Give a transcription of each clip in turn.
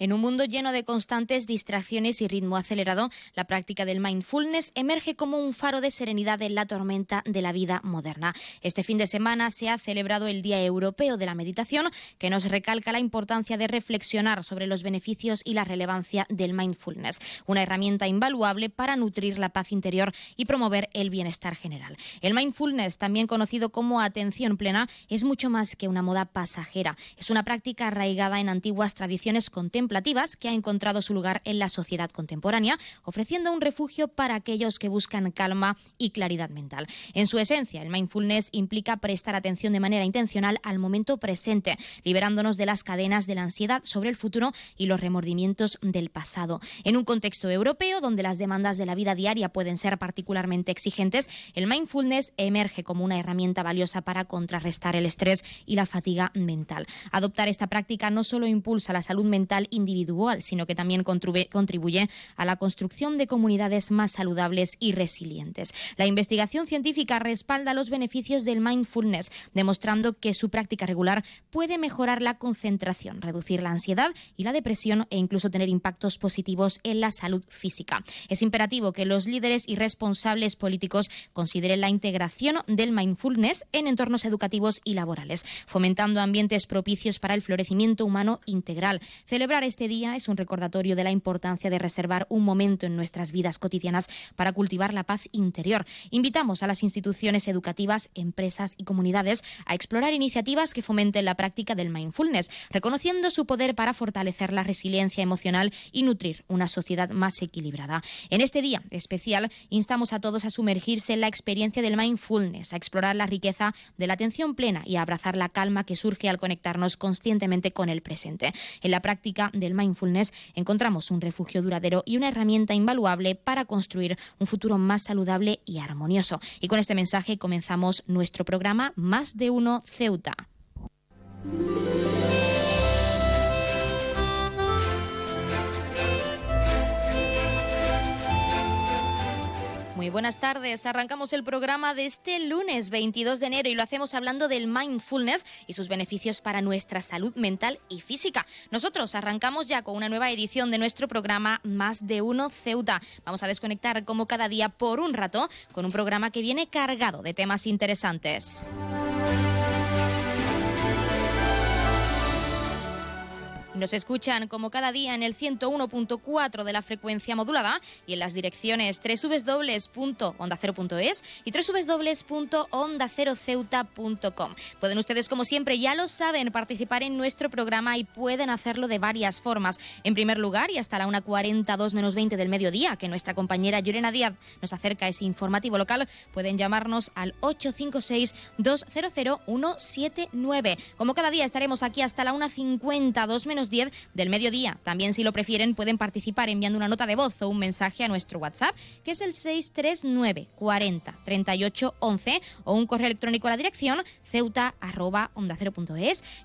En un mundo lleno de constantes distracciones y ritmo acelerado, la práctica del mindfulness emerge como un faro de serenidad en la tormenta de la vida moderna. Este fin de semana se ha celebrado el Día Europeo de la Meditación, que nos recalca la importancia de reflexionar sobre los beneficios y la relevancia del mindfulness, una herramienta invaluable para nutrir la paz interior y promover el bienestar general. El mindfulness, también conocido como atención plena, es mucho más que una moda pasajera. Es una práctica arraigada en antiguas tradiciones contemporáneas que ha encontrado su lugar en la sociedad contemporánea, ofreciendo un refugio para aquellos que buscan calma y claridad mental. En su esencia, el mindfulness implica prestar atención de manera intencional al momento presente, liberándonos de las cadenas de la ansiedad sobre el futuro y los remordimientos del pasado. En un contexto europeo donde las demandas de la vida diaria pueden ser particularmente exigentes, el mindfulness emerge como una herramienta valiosa para contrarrestar el estrés y la fatiga mental. Adoptar esta práctica no solo impulsa la salud mental y individual, sino que también contribuye a la construcción de comunidades más saludables y resilientes. La investigación científica respalda los beneficios del mindfulness, demostrando que su práctica regular puede mejorar la concentración, reducir la ansiedad y la depresión e incluso tener impactos positivos en la salud física. Es imperativo que los líderes y responsables políticos consideren la integración del mindfulness en entornos educativos y laborales, fomentando ambientes propicios para el florecimiento humano integral. Celebrar este día es un recordatorio de la importancia de reservar un momento en nuestras vidas cotidianas para cultivar la paz interior. Invitamos a las instituciones educativas, empresas y comunidades a explorar iniciativas que fomenten la práctica del mindfulness, reconociendo su poder para fortalecer la resiliencia emocional y nutrir una sociedad más equilibrada. En este día especial, instamos a todos a sumergirse en la experiencia del mindfulness, a explorar la riqueza de la atención plena y a abrazar la calma que surge al conectarnos conscientemente con el presente. En la práctica del mindfulness encontramos un refugio duradero y una herramienta invaluable para construir un futuro más saludable y armonioso. Y con este mensaje comenzamos nuestro programa Más de Uno Ceuta. Muy buenas tardes. Arrancamos el programa de este lunes 22 de enero y lo hacemos hablando del mindfulness y sus beneficios para nuestra salud mental y física. Nosotros arrancamos ya con una nueva edición de nuestro programa Más de Uno Ceuta. Vamos a desconectar como cada día por un rato con un programa que viene cargado de temas interesantes. Nos escuchan como cada día en el 101.4 de la frecuencia modulada y en las direcciones www.ondacero.es y www.ondaceroceuta.com. Pueden ustedes, como siempre, ya lo saben, participar en nuestro programa y pueden hacerlo de varias formas. En primer lugar, y hasta la 1.42 menos 20 del mediodía, que nuestra compañera Llorena Díaz nos acerca ese informativo local, pueden llamarnos al 856-200-179. Como cada día estaremos aquí hasta la 1.52 menos 10 del mediodía. También, si lo prefieren, pueden participar enviando una nota de voz o un mensaje a nuestro WhatsApp, que es el 639 40 38 11, o un correo electrónico a la dirección ceuta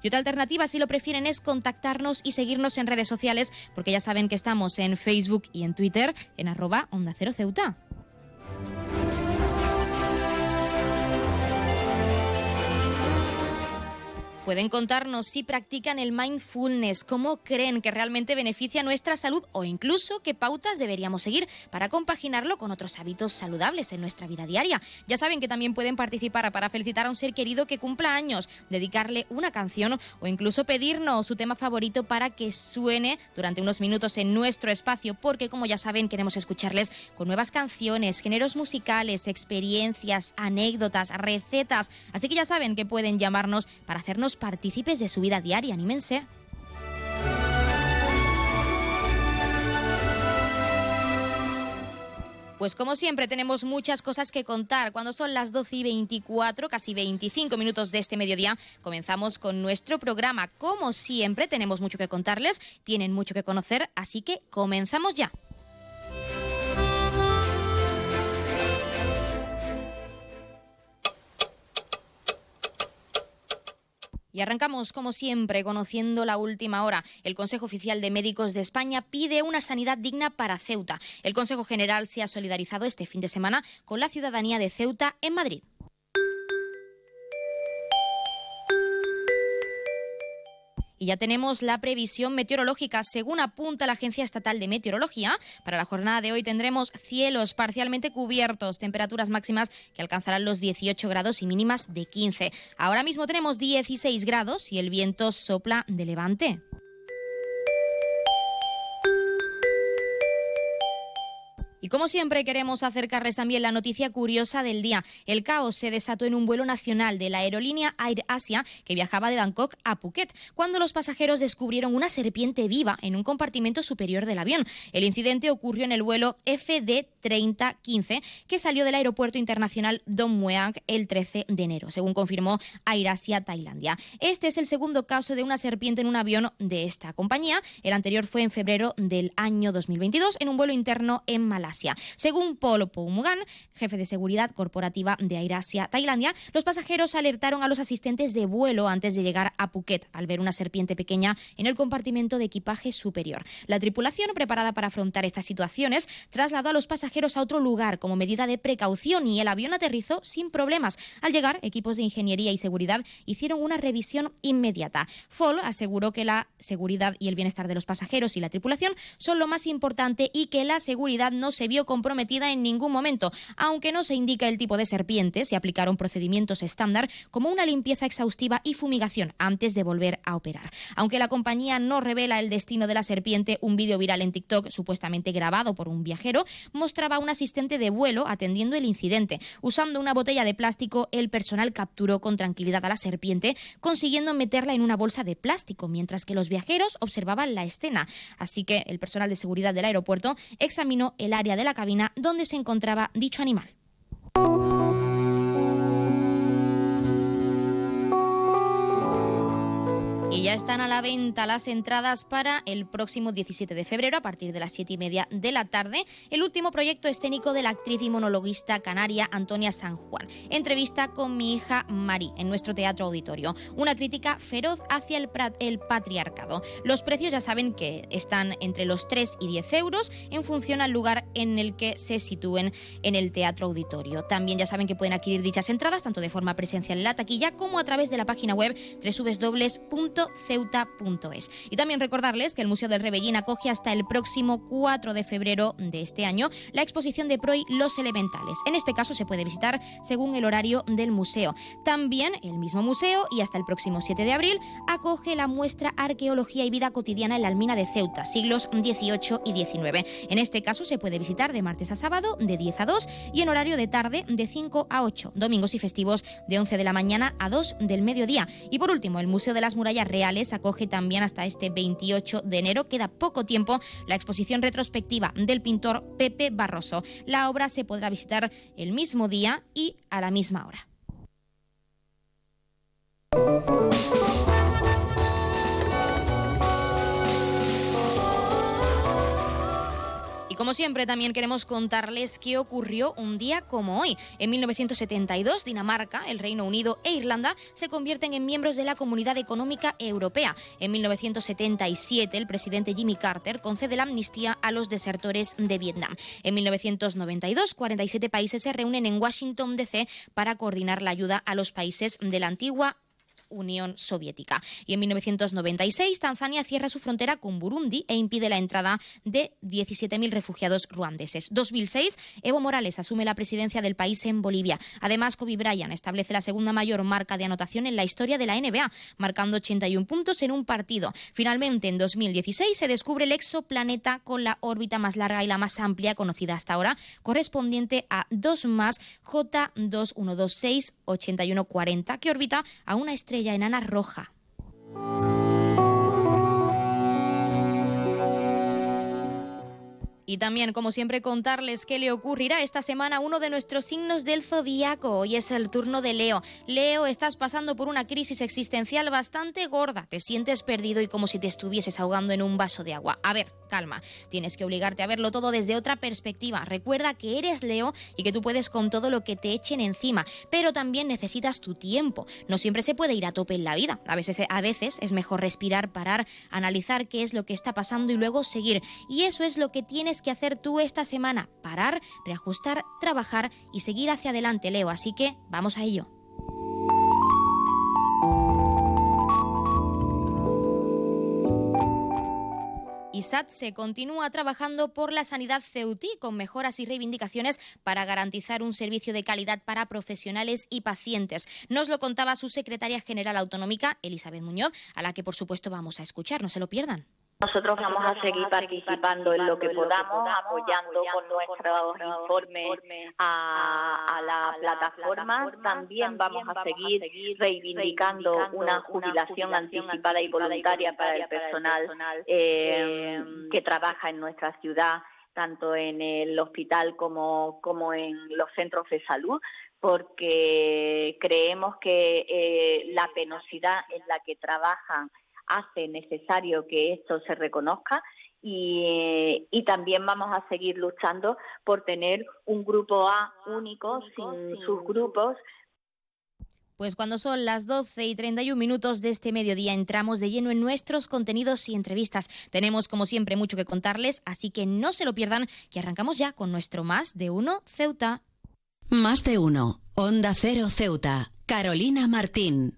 Y otra alternativa, si lo prefieren, es contactarnos y seguirnos en redes sociales, porque ya saben que estamos en Facebook y en Twitter en arroba onda cero ceuta. Pueden contarnos si practican el mindfulness, cómo creen que realmente beneficia nuestra salud o incluso qué pautas deberíamos seguir para compaginarlo con otros hábitos saludables en nuestra vida diaria. Ya saben que también pueden participar para felicitar a un ser querido que cumpla años, dedicarle una canción o incluso pedirnos su tema favorito para que suene durante unos minutos en nuestro espacio, porque como ya saben queremos escucharles con nuevas canciones, géneros musicales, experiencias, anécdotas, recetas. Así que ya saben que pueden llamarnos para hacernos partícipes de su vida diaria, anímense. Pues como siempre tenemos muchas cosas que contar. Cuando son las 12 y 24, casi 25 minutos de este mediodía, comenzamos con nuestro programa. Como siempre tenemos mucho que contarles, tienen mucho que conocer, así que comenzamos ya. Y arrancamos, como siempre, conociendo la última hora. El Consejo Oficial de Médicos de España pide una sanidad digna para Ceuta. El Consejo General se ha solidarizado este fin de semana con la ciudadanía de Ceuta en Madrid. Ya tenemos la previsión meteorológica. Según apunta la Agencia Estatal de Meteorología, para la jornada de hoy tendremos cielos parcialmente cubiertos, temperaturas máximas que alcanzarán los 18 grados y mínimas de 15. Ahora mismo tenemos 16 grados y el viento sopla de levante. Y como siempre queremos acercarles también la noticia curiosa del día. El caos se desató en un vuelo nacional de la aerolínea Air Asia que viajaba de Bangkok a Phuket cuando los pasajeros descubrieron una serpiente viva en un compartimento superior del avión. El incidente ocurrió en el vuelo FD 3015 que salió del aeropuerto internacional Don Mueang el 13 de enero, según confirmó Air Asia Tailandia. Este es el segundo caso de una serpiente en un avión de esta compañía. El anterior fue en febrero del año 2022 en un vuelo interno en Malasia. Según Paul Poumugan, jefe de seguridad corporativa de AirAsia Tailandia, los pasajeros alertaron a los asistentes de vuelo antes de llegar a Phuket al ver una serpiente pequeña en el compartimento de equipaje superior. La tripulación, preparada para afrontar estas situaciones, trasladó a los pasajeros a otro lugar como medida de precaución y el avión aterrizó sin problemas. Al llegar, equipos de ingeniería y seguridad hicieron una revisión inmediata. Fall aseguró que la seguridad y el bienestar de los pasajeros y la tripulación son lo más importante y que la seguridad no se vio comprometida en ningún momento. Aunque no se indica el tipo de serpiente, se aplicaron procedimientos estándar como una limpieza exhaustiva y fumigación antes de volver a operar. Aunque la compañía no revela el destino de la serpiente, un vídeo viral en TikTok, supuestamente grabado por un viajero, mostraba a un asistente de vuelo atendiendo el incidente. Usando una botella de plástico, el personal capturó con tranquilidad a la serpiente, consiguiendo meterla en una bolsa de plástico, mientras que los viajeros observaban la escena. Así que el personal de seguridad del aeropuerto examinó el área de la cabina donde se encontraba dicho animal. Y ya están a la venta las entradas para el próximo 17 de febrero a partir de las 7 y media de la tarde. El último proyecto escénico de la actriz y monologuista canaria Antonia San Juan. Entrevista con mi hija Mari en nuestro teatro auditorio. Una crítica feroz hacia el, el patriarcado. Los precios ya saben que están entre los 3 y 10 euros en función al lugar en el que se sitúen en el teatro auditorio. También ya saben que pueden adquirir dichas entradas tanto de forma presencial en la taquilla como a través de la página web www ceuta.es. Y también recordarles que el Museo del Rebellín acoge hasta el próximo 4 de febrero de este año la exposición de Proy Los Elementales. En este caso se puede visitar según el horario del museo. También el mismo museo y hasta el próximo 7 de abril acoge la muestra Arqueología y Vida Cotidiana en la Almina de Ceuta, siglos 18 y 19. En este caso se puede visitar de martes a sábado de 10 a 2 y en horario de tarde de 5 a 8, domingos y festivos de 11 de la mañana a 2 del mediodía. Y por último, el Museo de las Murallas Reales acoge también hasta este 28 de enero. Queda poco tiempo la exposición retrospectiva del pintor Pepe Barroso. La obra se podrá visitar el mismo día y a la misma hora. Como siempre también queremos contarles qué ocurrió un día como hoy. En 1972, Dinamarca, el Reino Unido e Irlanda se convierten en miembros de la Comunidad Económica Europea. En 1977, el presidente Jimmy Carter concede la amnistía a los desertores de Vietnam. En 1992, 47 países se reúnen en Washington, D.C. para coordinar la ayuda a los países de la antigua Unión Soviética. Y en 1996 Tanzania cierra su frontera con Burundi e impide la entrada de 17.000 refugiados ruandeses. 2006 Evo Morales asume la presidencia del país en Bolivia. Además, Kobe Bryant establece la segunda mayor marca de anotación en la historia de la NBA, marcando 81 puntos en un partido. Finalmente, en 2016 se descubre el exoplaneta con la órbita más larga y la más amplia conocida hasta ahora, correspondiente a 2 más J2126 8140, que orbita a una estrella estrella enana roja. Y también, como siempre, contarles qué le ocurrirá esta semana uno de nuestros signos del zodíaco. Hoy es el turno de Leo. Leo, estás pasando por una crisis existencial bastante gorda. Te sientes perdido y como si te estuvieses ahogando en un vaso de agua. A ver, calma. Tienes que obligarte a verlo todo desde otra perspectiva. Recuerda que eres Leo y que tú puedes con todo lo que te echen encima, pero también necesitas tu tiempo. No siempre se puede ir a tope en la vida. A veces, a veces es mejor respirar, parar, analizar qué es lo que está pasando y luego seguir. Y eso es lo que tienes que hacer tú esta semana, parar, reajustar, trabajar y seguir hacia adelante, Leo. Así que vamos a ello. SAT se continúa trabajando por la sanidad ceutí con mejoras y reivindicaciones para garantizar un servicio de calidad para profesionales y pacientes. Nos lo contaba su secretaria general autonómica, Elizabeth Muñoz, a la que por supuesto vamos a escuchar, no se lo pierdan. Nosotros vamos a seguir participando en lo que podamos, apoyando con nuestros informes a, la plataforma. También vamos a seguir reivindicando una jubilación anticipada y voluntaria para el personal eh, que trabaja en nuestra ciudad tanto en el hospital como, como en los centros de salud, porque creemos que eh, la penosidad en la que trabajan hace necesario que esto se reconozca y, también vamos a seguir luchando por tener un grupo A único, sin subgrupos. Pues cuando son las 12 y 31 minutos de este mediodía entramos de lleno en nuestros contenidos y entrevistas. Tenemos como siempre mucho que contarles, así que no se lo pierdan, que arrancamos ya con nuestro Más de Uno Ceuta. Más de Uno, Onda Cero Ceuta, Carolina Martín.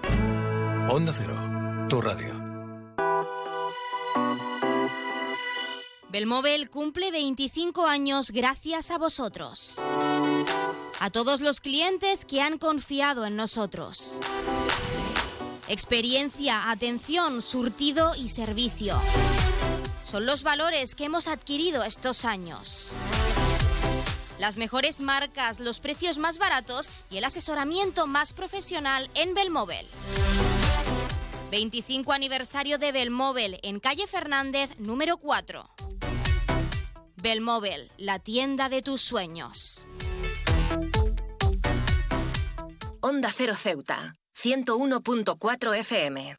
Onda Cero, tu radio. Belmóvil cumple 25 años gracias a vosotros. A todos los clientes que han confiado en nosotros. Experiencia, atención, surtido y servicio. Son los valores que hemos adquirido estos años. Las mejores marcas, los precios más baratos y el asesoramiento más profesional en Belmóvil. 25 aniversario de Belmóvil en calle Fernández número 4. Belmóvil, la tienda de tus sueños. Onda Cero Ceuta, 101.4 FM.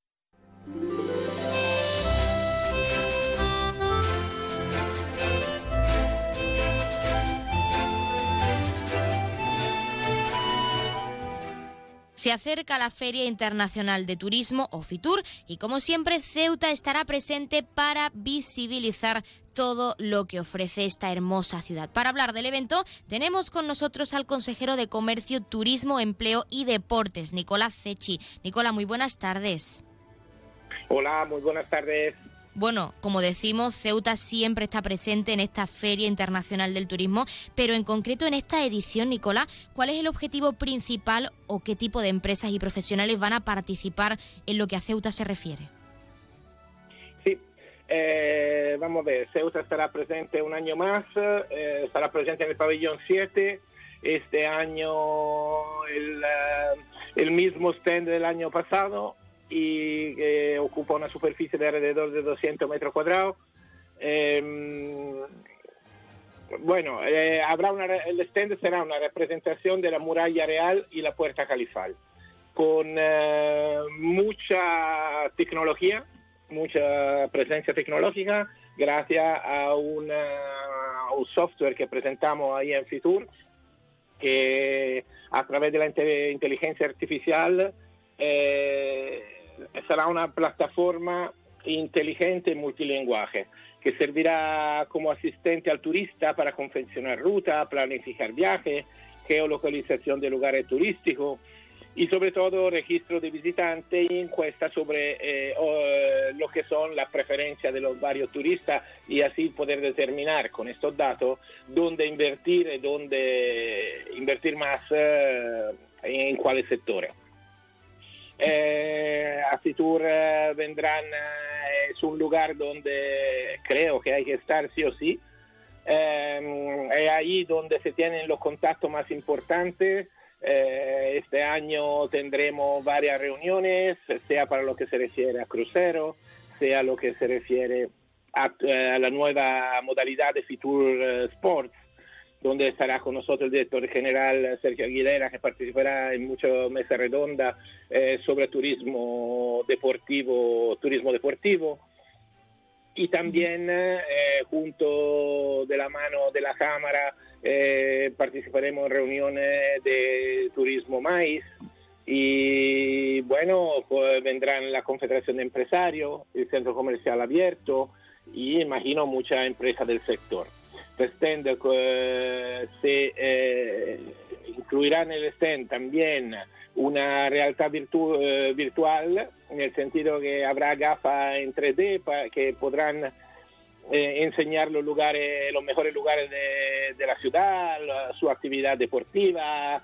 Se acerca la Feria Internacional de Turismo, o FITUR, y como siempre Ceuta estará presente para visibilizar todo lo que ofrece esta hermosa ciudad. Para hablar del evento tenemos con nosotros al consejero de Comercio, Turismo, Empleo y Deportes, Nicolás Cechi. Nicolás, muy buenas tardes. Hola, muy buenas tardes. Bueno, como decimos, Ceuta siempre está presente en esta Feria Internacional del Turismo, pero en concreto en esta edición, Nicolás, ¿cuál es el objetivo principal o qué tipo de empresas y profesionales van a participar en lo que a Ceuta se refiere? Sí, eh, vamos a ver, Ceuta estará presente un año más, eh, estará presente en el pabellón 7, este año el, eh, el mismo stand del año pasado, y que ocupa una superficie de alrededor de 200 metros cuadrados. Em, bueno, eh, habrá una, el stand será una representación de la muralla real y la puerta califal, con eh, mucha tecnología, mucha presencia tecnológica, gracias a, un software que presentamos ahí en Fitur, que a través de la inteligencia artificial eh, sarà una piattaforma intelligente e multilinguaje que servirá como asistente al turista para confeccionar ruta, planificar viajes, geolocalización de lugares turísticos y sobre todo registro de visitantes y encuesta sobre eh, eh, lo que son las preferencias de los varios turistas y así poder determinar con estos datos dónde invertir y dónde invertir más eh, en cuáles sectores. Eh, Asitur vendrán, es un lugar donde creo que hay que estar sí o sí. es ahí donde se tienen los contactos más importantes eh, este año tendremos varias reuniones, sea para lo que se refiere a crucero, sea lo que se refiere a, eh, la nueva modalidad de Fitur eh, Sports, donde estará con nosotros el director general Sergio Aguilera, que participará en muchas mesas redondas sobre turismo deportivo, turismo deportivo. Y también junto de la mano de la Cámara eh, participaremos en reuniones de turismo maíz y bueno, pues vendrán la Confederación de Empresarios, el Centro Comercial Abierto y imagino muchas empresas del sector. El stand eh, se eh, incluirá en el stand también una realidad virtual en el sentido que habrá gafas en 3D que podrán eh, enseñar los lugares, los mejores lugares de, la ciudad, su actividad deportiva,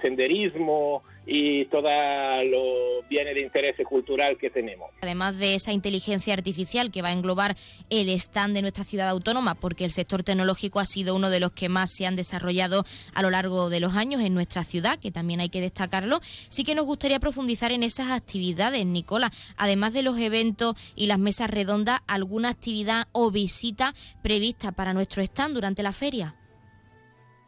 senderismo y todo lo bienes de interés cultural que tenemos. Además de esa inteligencia artificial que va a englobar el stand de nuestra ciudad autónoma, porque el sector tecnológico ha sido uno de los que más se han desarrollado a lo largo de los años en nuestra ciudad, que también hay que destacarlo, sí que nos gustaría profundizar en esas actividades, Nicola. Además de los eventos y las mesas redondas, ¿alguna actividad o visita prevista para nuestro stand durante la feria?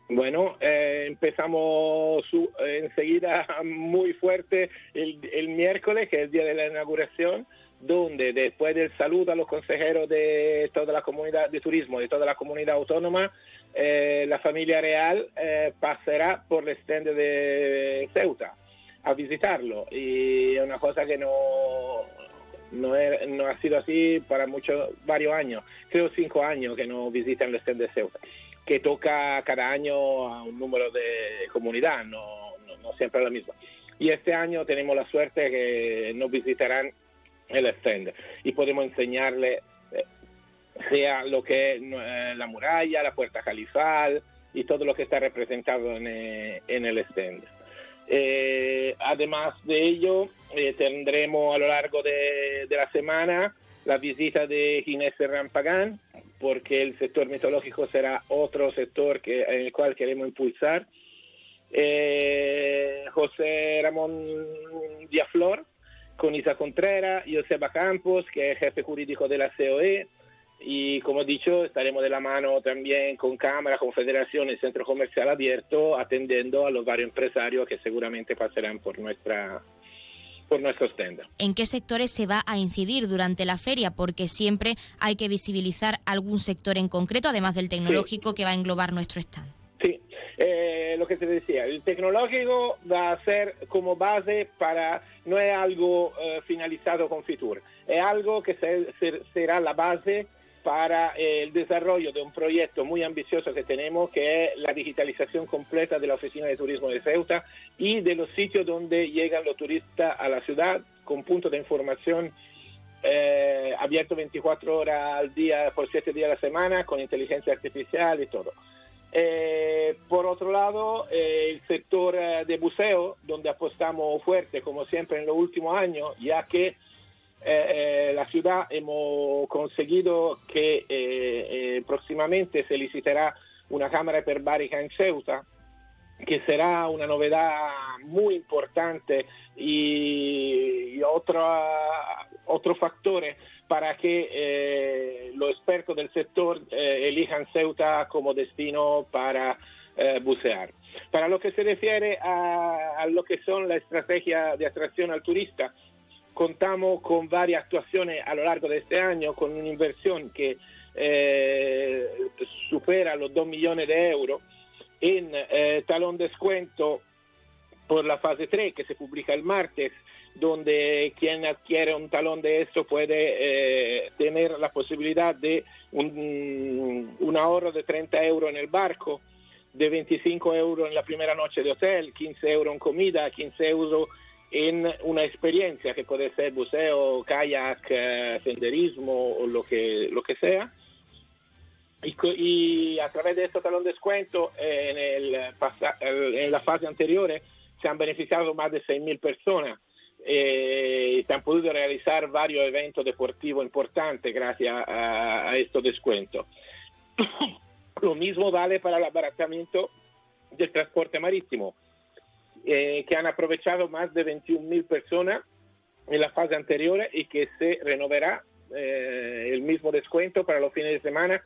Bueno, eh, empezamos enseguida muy fuerte el, miércoles, que es el día de la inauguración, donde después del saludo a los consejeros de toda la comunidad de turismo, de toda la comunidad autónoma, eh, la familia real eh, pasará por el stand de Ceuta a visitarlo. Y es una cosa que no, no, no ha sido así para muchos, varios años, creo cinco años que no visitan el stand de Ceuta que toca cada año a un número de comunidad, no, no, siempre la misma. Y este año tenemos la suerte que nos visitarán el stand y podemos enseñarle eh, sea lo que es eh, la muralla, la puerta califal y todo lo que está representado en, eh, el stand. además de ello, tendremos a lo largo de, de, la semana la visita de Ginés Rampagán, porque el sector mitológico será otro sector en el cual queremos impulsar. Eh, José Ramón Diaflor, con Isa Contreras, Joseba Campos, que es jefe jurídico de la COE, y como he dicho, estaremos de la mano también con Cámara, Confederación y Centro Comercial Abierto, atendiendo a los varios empresarios que seguramente pasarán por nuestra por nuestros tendas. ¿En qué sectores se va a incidir durante la feria? Porque siempre hay que visibilizar algún sector en concreto, además del tecnológico que va a englobar nuestro stand. Sí, eh, lo que te decía, el tecnológico va a ser como base para, no es algo eh, finalizado con Fitur, es algo que será la base para el desarrollo de un proyecto muy ambicioso que tenemos, que es la digitalización completa de la Oficina de Turismo de Ceuta y de los sitios donde llegan los turistas a la ciudad, con puntos de información eh, abierto 24 horas al día por 7 días a la semana, con inteligencia artificial y todo. Eh, por otro lado, eh, el sector de buceo, donde apostamos fuerte, como siempre en los últimos años, ya que eh, eh, la ciudad hemos conseguido que eh, próximamente se licitará una cámara hiperbárica en Ceuta, que será una novedad muy importante y, otro, otro factor para que los expertos del sector elijan Ceuta como destino para bucear. Para lo que se refiere a, lo que son la estrategia de atracción al turista, contamos con varias actuaciones a lo largo de este año, con una inversión que eh, supera los 2 millones de euros en eh, talón descuento por la fase 3 que se publica el martes donde quien adquiere un talón de esto puede eh, tener la posibilidad de un, un, ahorro de 30 euros en el barco, de 25 euros en la primera noche de hotel, 15 euros en comida, 15 euros en una experiencia que puede ser buceo, kayak, eh, senderismo o lo que, lo que sea. Y, y, a través de este talón de descuento en, el, en la fase anterior se han beneficiado más de 6.000 personas eh, se han podido realizar varios eventos deportivos importantes gracias a, a estos descuentos. Lo mismo vale para el abaratamiento del transporte marítimo, eh, que han aprovechado más de 21.000 personas en la fase anterior y que se renovará eh, el mismo descuento para los fines de semana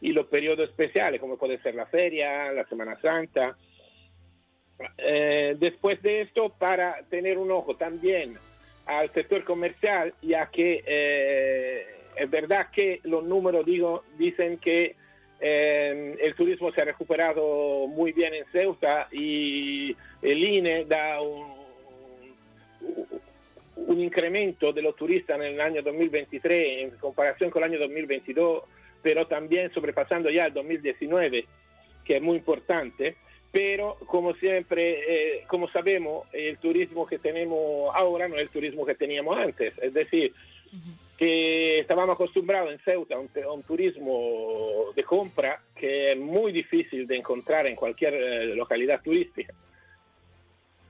y los periodos especiales, como puede ser la feria, la Semana Santa, eh, después de esto, para tener un ojo también al sector comercial, ya que eh, es verdad que los números digo, dicen que eh, el turismo se ha recuperado muy bien en Ceuta y el INE da un, un incremento de los turistas en el año 2023 en comparación con el año 2022, pero también sobrepasando ya el 2019, que es muy importante pero como siempre, eh, como sabemos, el turismo que tenemos ahora no es el turismo que teníamos antes. Es decir, que estábamos acostumbrados en Ceuta a un, turismo de compra que es muy difícil de encontrar en cualquier eh, localidad turística.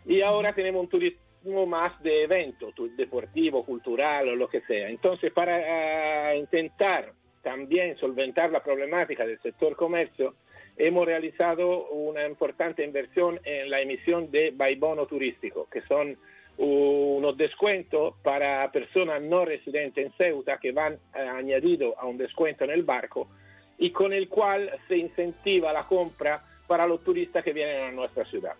Y ahora tenemos un turismo más de evento, deportivo, cultural o lo que sea. Entonces, para ah, intentar también solventar la problemática del sector comercio, hemos realizado una importante inversión en la emisión de Baibono turístico, que son unos descuentos para personas no residentes en Ceuta que van eh, añadido a un descuento en el barco y con el cual se incentiva la compra para los turistas que vienen a nuestra ciudad.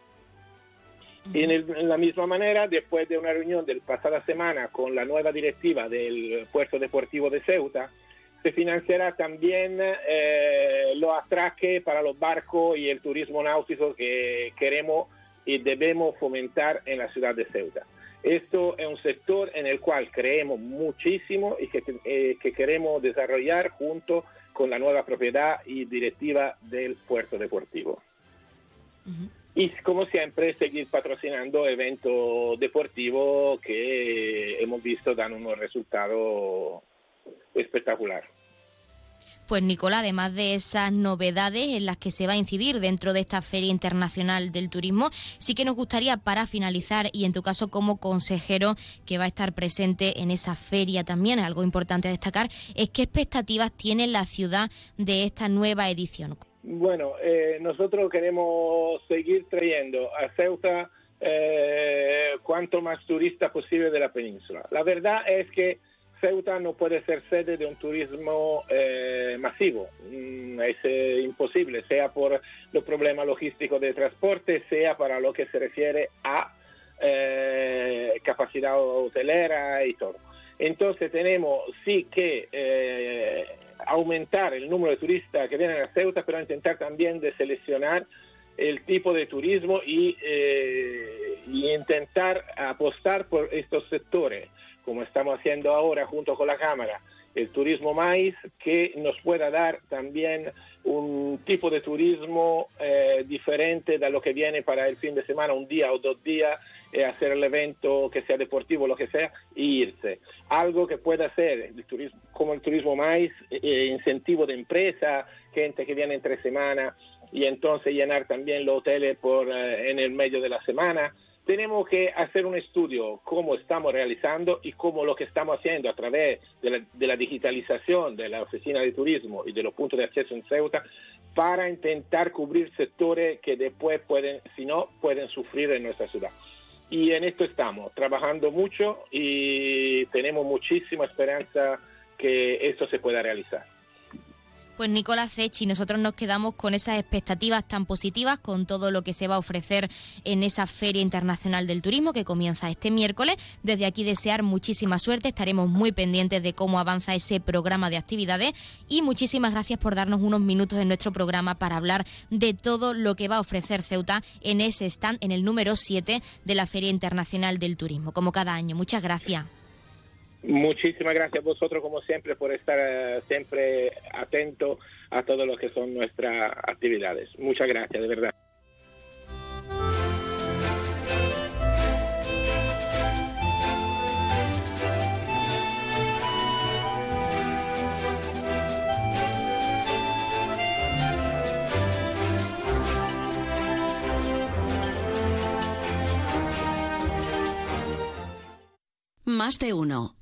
Y en, la misma manera, después de una reunión del pasada semana con la nueva directiva del puerto deportivo de Ceuta, se financiará también eh, los atraques para los barcos y el turismo náutico que queremos y debemos fomentar en la ciudad de Ceuta. Esto es un sector en el cual creemos muchísimo y que, eh, que queremos desarrollar junto con la nueva propiedad y directiva del puerto deportivo. Y como siempre, seguir patrocinando eventos deportivos que hemos visto dan unos resultados espectacular. Pues Nicolás, además de esas novedades en las que se va a incidir dentro de esta Feria Internacional del Turismo, sí que nos gustaría para finalizar y en tu caso como consejero que va a estar presente en esa feria también, algo importante a destacar, es qué expectativas tiene la ciudad de esta nueva edición. Bueno, eh, nosotros queremos seguir trayendo a Ceuta eh, cuanto más turistas posible de la península. La verdad es que Ceuta no puede ser sede de un turismo eh, masivo, mm, es eh, imposible, sea por los problemas logísticos de transporte, sea para lo que se refiere a eh, capacidad hotelera y todo. Entonces tenemos sí que aumentar el número de turistas que vienen a Ceuta, pero intentar también de seleccionar el tipo de turismo y, y intentar apostar por estos sectores como estamos haciendo ahora junto con la Cámara, el turismo maíz, que nos pueda dar también un tipo de turismo eh, diferente de lo que viene para el fin de semana, un día o dos días, eh, hacer el evento que sea deportivo, lo que sea, e irse. Algo que pueda ser el turismo, como el turismo maíz, eh, incentivo de empresa, gente que viene entre semana y entonces llenar también los hoteles por, en el medio de la semana tenemos que hacer un estudio cómo estamos realizando y cómo lo que estamos haciendo a través de la, digitalización de la oficina de turismo y de los puntos de acceso en Ceuta para intentar cubrir sectores que después pueden, si no, pueden sufrir en nuestra ciudad. Y en esto estamos, trabajando mucho y tenemos muchísima esperanza que esto se pueda realizar. Pues Nicolás Cechi, nosotros nos quedamos con esas expectativas tan positivas, con todo lo que se va a ofrecer en esa Feria Internacional del Turismo que comienza este miércoles. Desde aquí desear muchísima suerte, estaremos muy pendientes de cómo avanza ese programa de actividades y muchísimas gracias por darnos unos minutos en nuestro programa para hablar de todo lo que va a ofrecer Ceuta en ese stand, en el número 7 de la Feria Internacional del Turismo, como cada año. Muchas gracias. Muchísimas gracias a vosotros, como siempre, por estar eh, siempre atento a todo lo que son nuestras actividades. Muchas gracias, de verdad. Más de uno.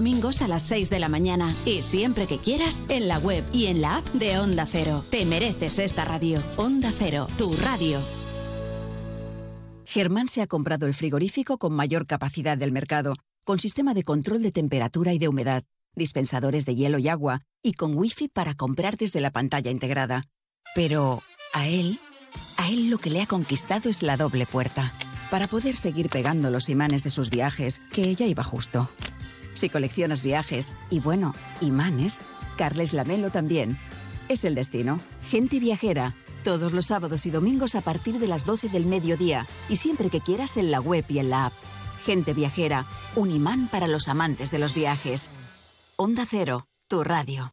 a las 6 de la mañana. Y siempre que quieras, en la web y en la app de Onda Cero. Te mereces esta radio. Onda Cero, tu radio. Germán se ha comprado el frigorífico con mayor capacidad del mercado, con sistema de control de temperatura y de humedad, dispensadores de hielo y agua, y con wifi para comprar desde la pantalla integrada. Pero a él, a él lo que le ha conquistado es la doble puerta, para poder seguir pegando los imanes de sus viajes, que ella iba justo. Si coleccionas viajes y bueno, imanes, Carles Lamelo también. Es el destino. Gente viajera. Todos los sábados y domingos a partir de las 12 del mediodía y siempre que quieras en la web y en la app. Gente viajera, un imán para los amantes de los viajes. Onda Cero, tu radio.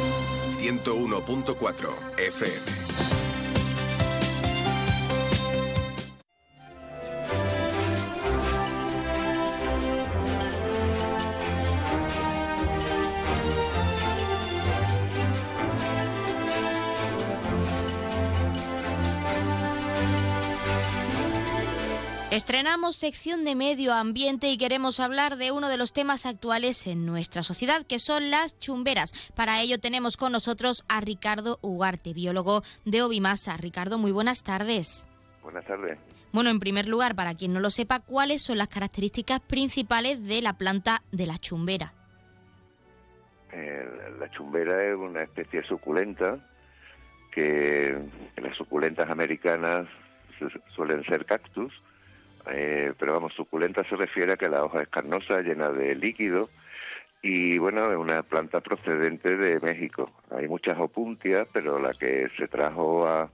101.4 FM. Estrenamos sección de medio ambiente y queremos hablar de uno de los temas actuales en nuestra sociedad, que son las chumberas. Para ello tenemos con nosotros a Ricardo Ugarte, biólogo de Ovimasa. Ricardo, muy buenas tardes. Buenas tardes. Bueno, en primer lugar, para quien no lo sepa, ¿cuáles son las características principales de la planta de la chumbera? la chumbera es una especie suculenta que las suculentas americanas suelen ser cactus eh, pero vamos, suculenta se refiere a que la hoja es carnosa, llena de líquido, y bueno, es una planta procedente de México. Hay muchas opuntias, pero la que se trajo a,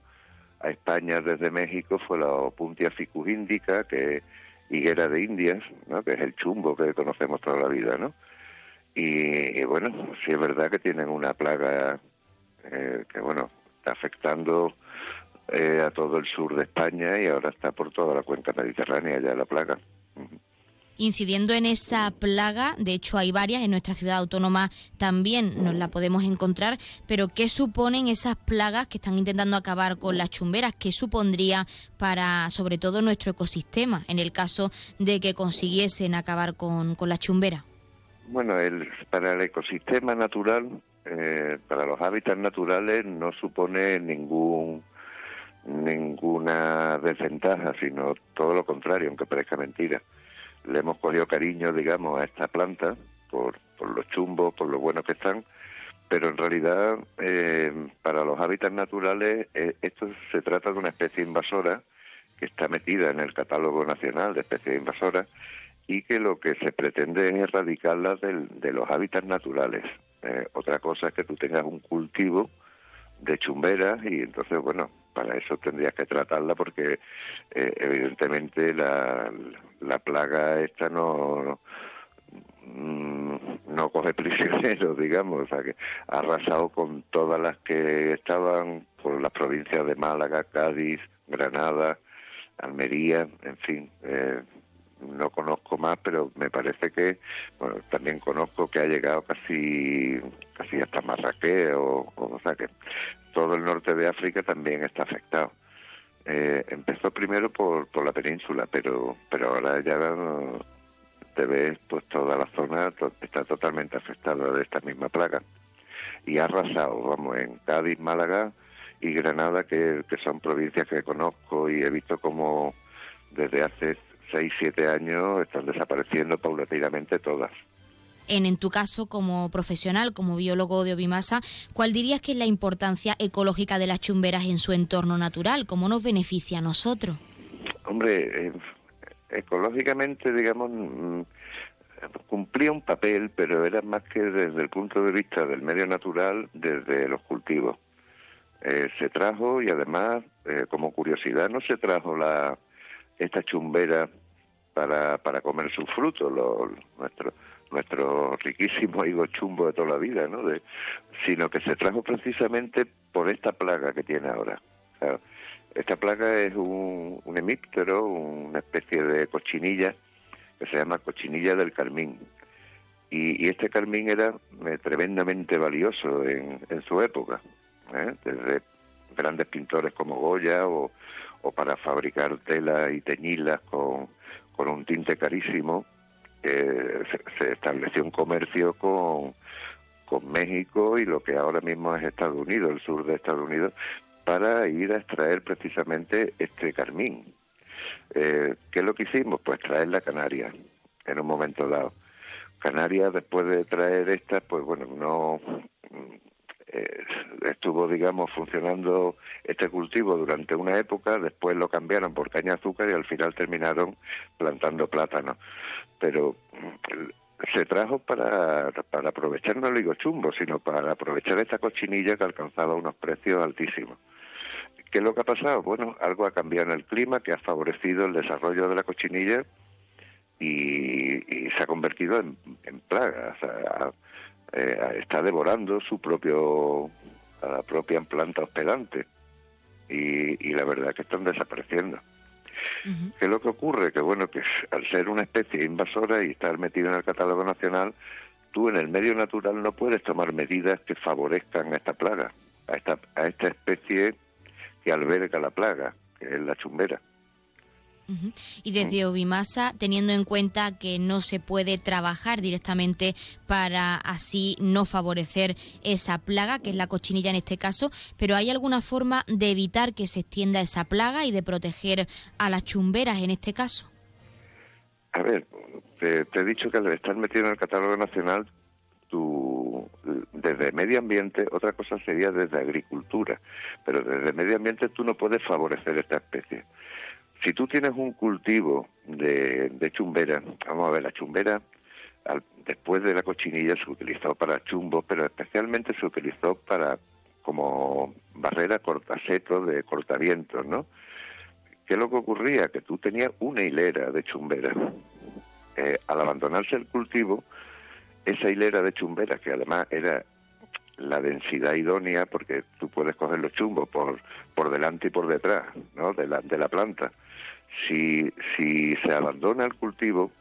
España desde México fue la opuntia ficus indica, que es higuera de Indias, ¿no? que es el chumbo que conocemos toda la vida, ¿no? Y, bueno, sí es verdad que tienen una plaga eh, que, bueno, está afectando eh, a todo el sur de España y ahora está por toda la cuenca mediterránea ya la plaga. Incidiendo en esa plaga, de hecho hay varias, en nuestra ciudad autónoma también nos la podemos encontrar, pero ¿qué suponen esas plagas que están intentando acabar con las chumberas? ¿Qué supondría para, sobre todo, nuestro ecosistema en el caso de que consiguiesen acabar con, con la chumbera? Bueno, el, para el ecosistema natural, eh, para los hábitats naturales, no supone ningún ninguna desventaja, sino todo lo contrario, aunque parezca mentira. Le hemos cogido cariño, digamos, a esta planta por, por los chumbos, por lo buenos que están, pero en realidad eh, para los hábitats naturales eh, esto se trata de una especie invasora que está metida en el catálogo nacional de especies invasoras y que lo que se pretende es erradicarla de los hábitats naturales. Eh, otra cosa es que tú tengas un cultivo de chumberas y entonces, bueno, para eso tendrías que tratarla porque eh, evidentemente la, la plaga esta no mm, no coge prisioneros, digamos, o sea que ha arrasado con todas las que estaban por las provincias de Málaga, Cádiz, Granada, Almería, en fin, eh, no conozco más, pero me parece que, bueno, también conozco que ha llegado casi, casi hasta Marrakech, o, o, sea que todo el norte de África también está afectado. Eh, empezó primero por, por la península, pero, pero ahora ya te ves, pues toda la zona está totalmente afectada de esta misma plaga. Y ha arrasado, vamos, en Cádiz, Málaga y Granada, que, que son provincias que conozco y he visto como desde hace 6, 7 años están desapareciendo paulatinamente todas. En, en tu caso, como profesional, como biólogo de Ovimasa, ¿cuál dirías que es la importancia ecológica de las chumberas en su entorno natural? ¿Cómo nos beneficia a nosotros? Hombre, eh, ecológicamente, digamos, mm, cumplía un papel, pero era más que desde el punto de vista del medio natural, desde los cultivos. Eh, se trajo y además, eh, como curiosidad, no se trajo la, esta chumbera para, para comer sus frutos, los, nuestro, nuestro riquísimo higo chumbo de toda la vida, ¿no? De, sino que se trajo precisamente por esta plaga que tiene ahora. esta plaga es un, un hemíptero, una especie de cochinilla que se llama cochinilla del carmín. Y, este carmín era eh, tremendamente valioso en, en su época, ¿eh? desde grandes pintores como Goya o, o para fabricar tela y teñilas con un tinte carísimo, se, estableció un comercio con, con México y lo que ahora mismo es Estados Unidos, el sur de Estados Unidos, para ir a extraer precisamente este carmín. Eh, ¿Qué es lo que hicimos? Pues traer la Canaria en un momento dado. Canarias, después de traer esta, pues bueno, no eh, estuvo, digamos, funcionando este cultivo durante una época, después lo cambiaron por caña azúcar y al final terminaron plantando plátano. Pero mm, se trajo para, para aprovechar no digo chumbo, sino para aprovechar esta cochinilla que alcanzaba unos precios altísimos. ¿Qué es lo que ha pasado? Bueno, algo ha cambiado en el clima que ha favorecido el desarrollo de la cochinilla y, se ha convertido en, en plaga. O sea, eh, está devorando su propio la propia planta hospedante y, y la verdad que están desapareciendo. ¿Qué es lo que ocurre? Que bueno, que al ser una especie invasora y estar metido en el catálogo nacional, tú en el medio natural no puedes tomar medidas que favorezcan a esta plaga, a esta, a esta especie que alberga la plaga, que es la chumbera. Y desde Ovimasa, teniendo en cuenta que no se puede trabajar directamente para así no favorecer esa plaga, que es la cochinilla en este caso, pero ¿hay alguna forma de evitar que se extienda esa plaga y de proteger a las chumberas en este caso? A ver, te, he dicho que al estar metido en el catálogo nacional, tu, desde medio ambiente, otra cosa sería desde agricultura, pero desde medio ambiente tú no puedes favorecer esta especie. Si tú tienes un cultivo de, chumbera, vamos a ver, la chumbera después de la cochinilla se utilizó para chumbo, pero especialmente se utilizó para como barrera cortaseto de cortavientos, ¿no? ¿Qué es lo que ocurría? Que tú tenías una hilera de chumbera. Eh, al abandonarse el cultivo, esa hilera de chumbera, que además era la densidad idónea, porque tú puedes coger los chumbos por, por delante y por detrás ¿no? de, la, de la planta, si, si se abandona el cultivo,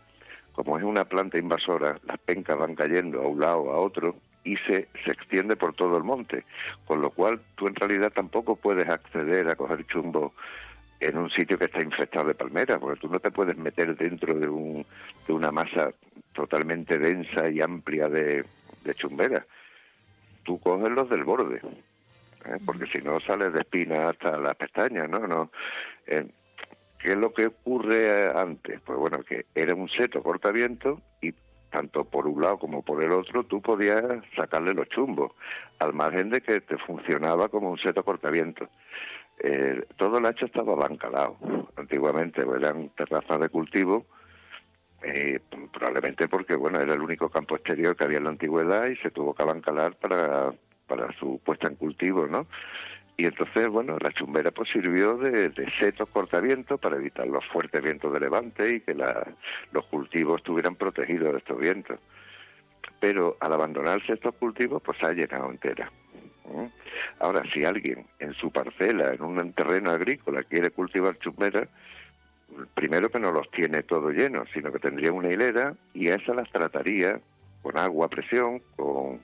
como es una planta invasora, las pencas van cayendo a un lado o a otro y se, se extiende por todo el monte, con lo cual tú en realidad tampoco puedes acceder a coger chumbo en un sitio que está infectado de palmeras, porque tú no te puedes meter dentro de, un, de una masa totalmente densa y amplia de, de chumberas. Tú coges los del borde, ¿eh? porque si no sales de espina hasta las pestañas, ¿no? no eh, ¿Qué es lo que ocurre antes? Pues bueno, que era un seto cortaviento y tanto por un lado como por el otro tú podías sacarle los chumbos, al margen de que te funcionaba como un seto cortaviento. Eh, todo el hacho estaba bancalado. Antiguamente eran terrazas de cultivo, eh, probablemente porque bueno era el único campo exterior que había en la antigüedad y se tuvo que abancalar para, para su puesta en cultivo, ¿no? Y entonces, bueno, la chumbera pues sirvió de, de seto cortaviento para evitar los fuertes vientos de levante y que los cultivos estuvieran protegidos de estos vientos. Pero al abandonarse estos cultivos, pues ha llenado entera. Ahora, si alguien en su parcela, en un terreno agrícola, quiere cultivar chumbera, primero que no los tiene todo llenos, sino que tendría una hilera y a esas las trataría con agua a presión, con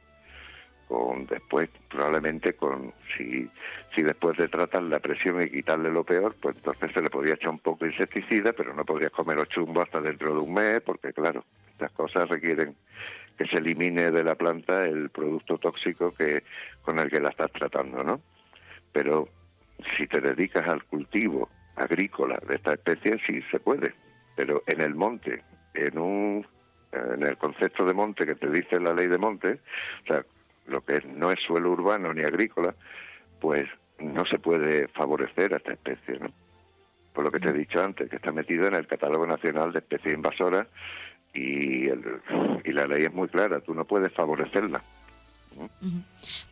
con después probablemente con si si después de tratar la presión y quitarle lo peor pues entonces se le podría echar un poco de insecticida pero no podrías comer los chumbos hasta dentro de un mes porque claro estas cosas requieren que se elimine de la planta el producto tóxico que con el que la estás tratando no pero si te dedicas al cultivo agrícola de esta especie sí se puede pero en el monte en un en el concepto de monte que te dice la ley de monte o sea lo que no es suelo urbano ni agrícola, pues no se puede favorecer a esta especie, ¿no? Por lo que te he dicho antes, que está metido en el Catálogo Nacional de Especies Invasoras y, y la ley es muy clara, tú no puedes favorecerla.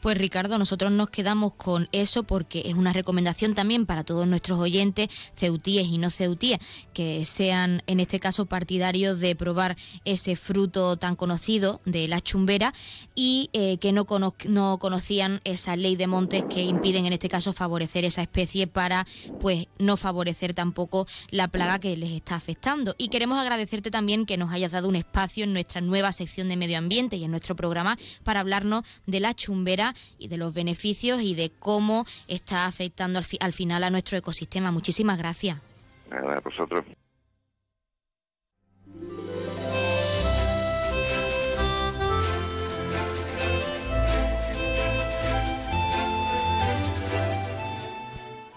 Pues Ricardo, nosotros nos quedamos con eso porque es una recomendación también para todos nuestros oyentes, ceutíes y no ceutíes, que sean en este caso partidarios de probar ese fruto tan conocido de la chumbera y eh, que no, no conocían esa ley de montes que impiden en este caso favorecer esa especie para pues no favorecer tampoco la plaga que les está afectando. Y queremos agradecerte también que nos hayas dado un espacio en nuestra nueva sección de medio ambiente y en nuestro programa para hablarnos de la chumbera y de los beneficios y de cómo está afectando al, al final a nuestro ecosistema. Muchísimas gracias.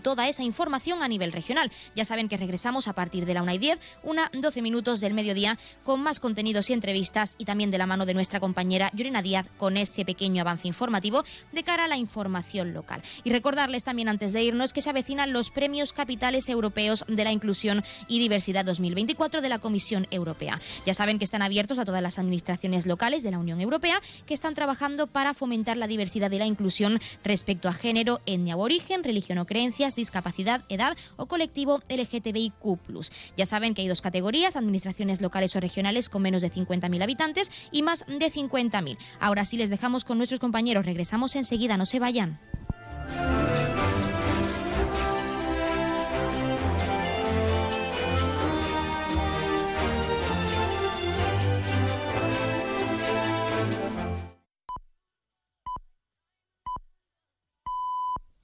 toda esa información a nivel regional. Ya saben que regresamos a partir de la 1 y 10, una 12 minutos del mediodía, con más contenidos y entrevistas y también de la mano de nuestra compañera Yorena Díaz con ese pequeño avance informativo de cara a la información local. Y recordarles también antes de irnos que se avecinan los premios capitales europeos de la inclusión y diversidad 2024 de la Comisión Europea. Ya saben que están abiertos a todas las administraciones locales de la Unión Europea que están trabajando para fomentar la diversidad y la inclusión respecto a género, etnia o origen, religión o creencias discapacidad, edad o colectivo LGTBIQ+. Ya saben que hay dos categorías, administraciones locales o regionales con menos de 50.000 habitantes y más de 50.000. Ahora sí les dejamos con nuestros compañeros, regresamos enseguida, no se vayan.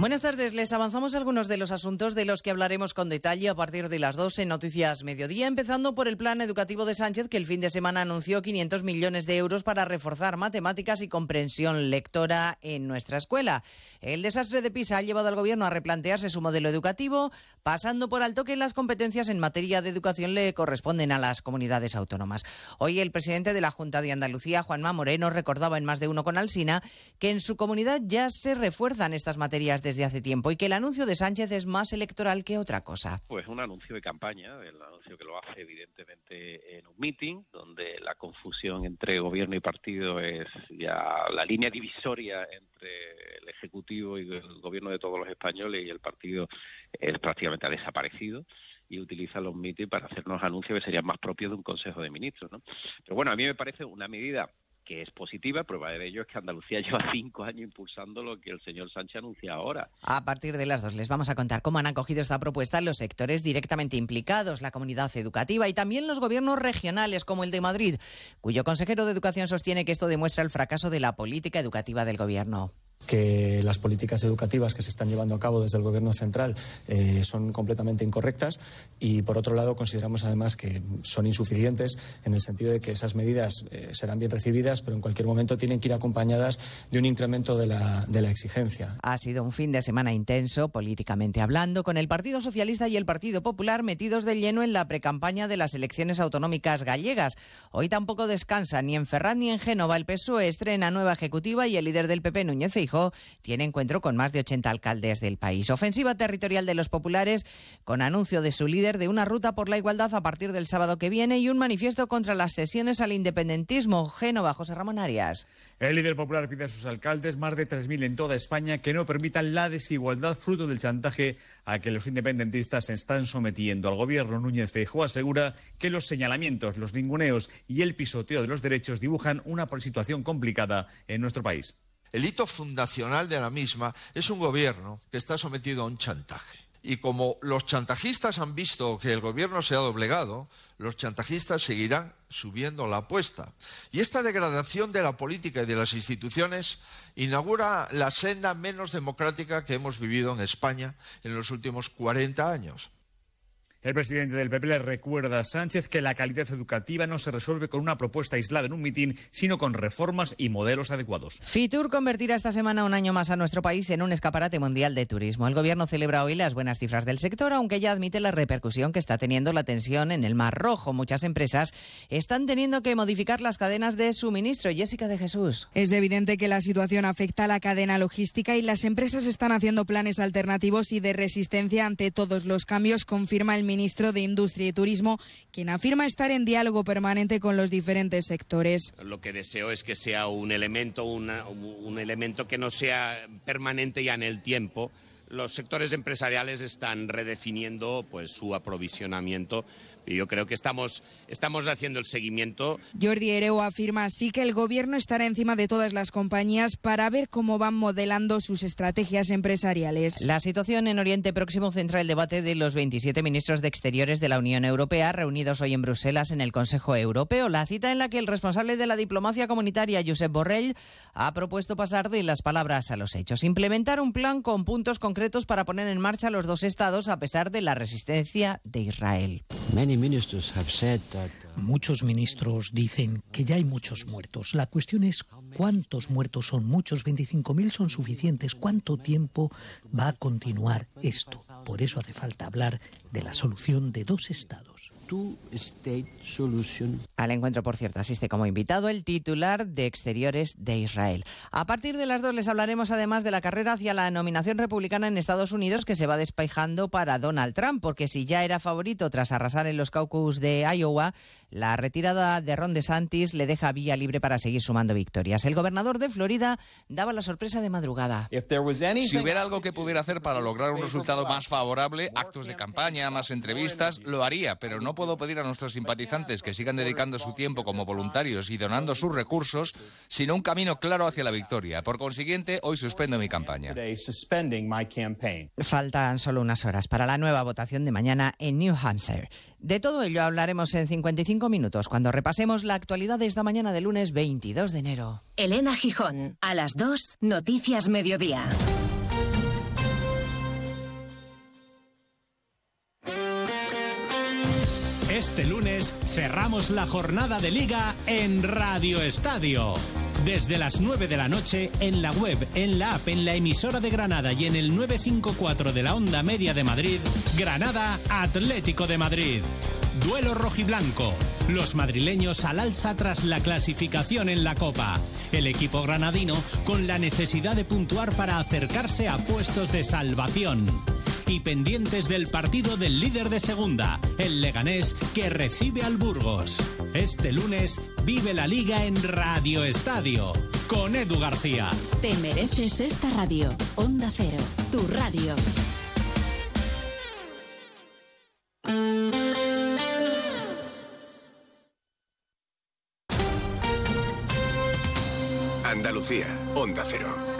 Buenas tardes, les avanzamos algunos de los asuntos de los que hablaremos con detalle a partir de las 2 en Noticias Mediodía, empezando por el plan educativo de Sánchez, que el fin de semana anunció 500 millones de euros para reforzar matemáticas y comprensión lectora en nuestra escuela. El desastre de PISA ha llevado al Gobierno a replantearse su modelo educativo, pasando por alto que las competencias en materia de educación le corresponden a las comunidades autónomas. Hoy el presidente de la Junta de Andalucía, Juanma Moreno, recordaba en más de uno con Alsina que en su comunidad ya se refuerzan estas materias desde hace tiempo y que el anuncio de Sánchez es más electoral que otra cosa. Pues un anuncio de campaña, el anuncio que lo hace evidentemente en un meeting, donde la confusión entre gobierno y partido es ya la línea divisoria entre el Ejecutivo y el gobierno de todos los españoles y el partido es prácticamente ha desaparecido y utiliza los meetings para hacernos anuncios que serían más propios de un Consejo de Ministros. ¿no? Pero bueno, a mí me parece una medida que es positiva. Prueba de ello es que Andalucía lleva cinco años impulsando lo que el señor Sánchez anuncia ahora. A partir de las dos les vamos a contar cómo han acogido esta propuesta los sectores directamente implicados, la comunidad educativa y también los gobiernos regionales como el de Madrid, cuyo consejero de Educación sostiene que esto demuestra el fracaso de la política educativa del gobierno que las políticas educativas que se están llevando a cabo desde el Gobierno central eh, son completamente incorrectas y, por otro lado, consideramos además que son insuficientes en el sentido de que esas medidas eh, serán bien recibidas, pero en cualquier momento tienen que ir acompañadas de un incremento de la, de la exigencia. Ha sido un fin de semana intenso, políticamente hablando, con el Partido Socialista y el Partido Popular metidos de lleno en la precampaña de las elecciones autonómicas gallegas. Hoy tampoco descansa ni en Ferran ni en Génova. El PSOE estrena nueva ejecutiva y el líder del PP, Núñez Feijóo, tiene encuentro con más de 80 alcaldes del país. Ofensiva territorial de los populares con anuncio de su líder de una ruta por la igualdad a partir del sábado que viene y un manifiesto contra las cesiones al independentismo. Génova, José Ramón Arias. El líder popular pide a sus alcaldes, más de 3.000 en toda España, que no permitan la desigualdad fruto del chantaje a que los independentistas se están sometiendo. Al gobierno Núñez Feijóo asegura que los señalamientos, los ninguneos y el pisoteo de los derechos dibujan una situación complicada en nuestro país. El hito fundacional de la misma es un gobierno que está sometido a un chantaje. Y como los chantajistas han visto que el gobierno se ha doblegado, los chantajistas seguirán subiendo la apuesta. Y esta degradación de la política y de las instituciones inaugura la senda menos democrática que hemos vivido en España en los últimos 40 años. El presidente del PP le recuerda a Sánchez que la calidad educativa no se resuelve con una propuesta aislada en un mitin, sino con reformas y modelos adecuados. Fitur convertirá esta semana un año más a nuestro país en un escaparate mundial de turismo. El gobierno celebra hoy las buenas cifras del sector, aunque ya admite la repercusión que está teniendo la tensión en el Mar Rojo. Muchas empresas están teniendo que modificar las cadenas de suministro. Jessica de Jesús. Es evidente que la situación afecta a la cadena logística y las empresas están haciendo planes alternativos y de resistencia ante todos los cambios, confirma el ministro de Industria y Turismo, quien afirma estar en diálogo permanente con los diferentes sectores. Lo que deseo es que sea un elemento, una, un elemento que no sea permanente ya en el tiempo. Los sectores empresariales están redefiniendo pues, su aprovisionamiento y yo creo que estamos, estamos haciendo el seguimiento. Jordi Ereo afirma así que el gobierno estará encima de todas las compañías para ver cómo van modelando sus estrategias empresariales. La situación en Oriente Próximo centra el debate de los 27 ministros de Exteriores de la Unión Europea reunidos hoy en Bruselas en el Consejo Europeo. La cita en la que el responsable de la diplomacia comunitaria, Josep Borrell, ha propuesto pasar de las palabras a los hechos. Implementar un plan con puntos concretos para poner en marcha los dos estados a pesar de la resistencia de Israel. Muchos ministros dicen que ya hay muchos muertos. La cuestión es cuántos muertos son muchos. 25.000 son suficientes. ¿Cuánto tiempo va a continuar esto? Por eso hace falta hablar de la solución de dos estados. Al encuentro, por cierto, asiste como invitado el titular de Exteriores de Israel. A partir de las dos les hablaremos además de la carrera hacia la nominación republicana en Estados Unidos que se va despejando para Donald Trump, porque si ya era favorito tras arrasar en los caucus de Iowa, la retirada de Ron DeSantis le deja vía libre para seguir sumando victorias. El gobernador de Florida daba la sorpresa de madrugada. Si hubiera algo que pudiera hacer para lograr un resultado más favorable, actos de campaña, más entrevistas, lo haría, pero no puedo pedir a nuestros simpatizantes que sigan dedicando su tiempo como voluntarios y donando sus recursos, sino un camino claro hacia la victoria. Por consiguiente, hoy suspendo mi campaña. Faltan solo unas horas para la nueva votación de mañana en New Hampshire. De todo ello hablaremos en 55 minutos cuando repasemos la actualidad de esta mañana de lunes 22 de enero. Elena Gijón, a las 2, Noticias Mediodía. Este lunes cerramos la jornada de liga en Radio Estadio. Desde las 9 de la noche en la web, en la app, en la emisora de Granada y en el 954 de la onda media de Madrid, Granada Atlético de Madrid. Duelo rojiblanco. Los madrileños al alza tras la clasificación en la Copa. El equipo granadino con la necesidad de puntuar para acercarse a puestos de salvación y pendientes del partido del líder de segunda, el Leganés, que recibe al Burgos. Este lunes vive la liga en Radio Estadio con Edu García. Te mereces esta radio. Onda Cero, tu radio. Andalucía, Onda Cero.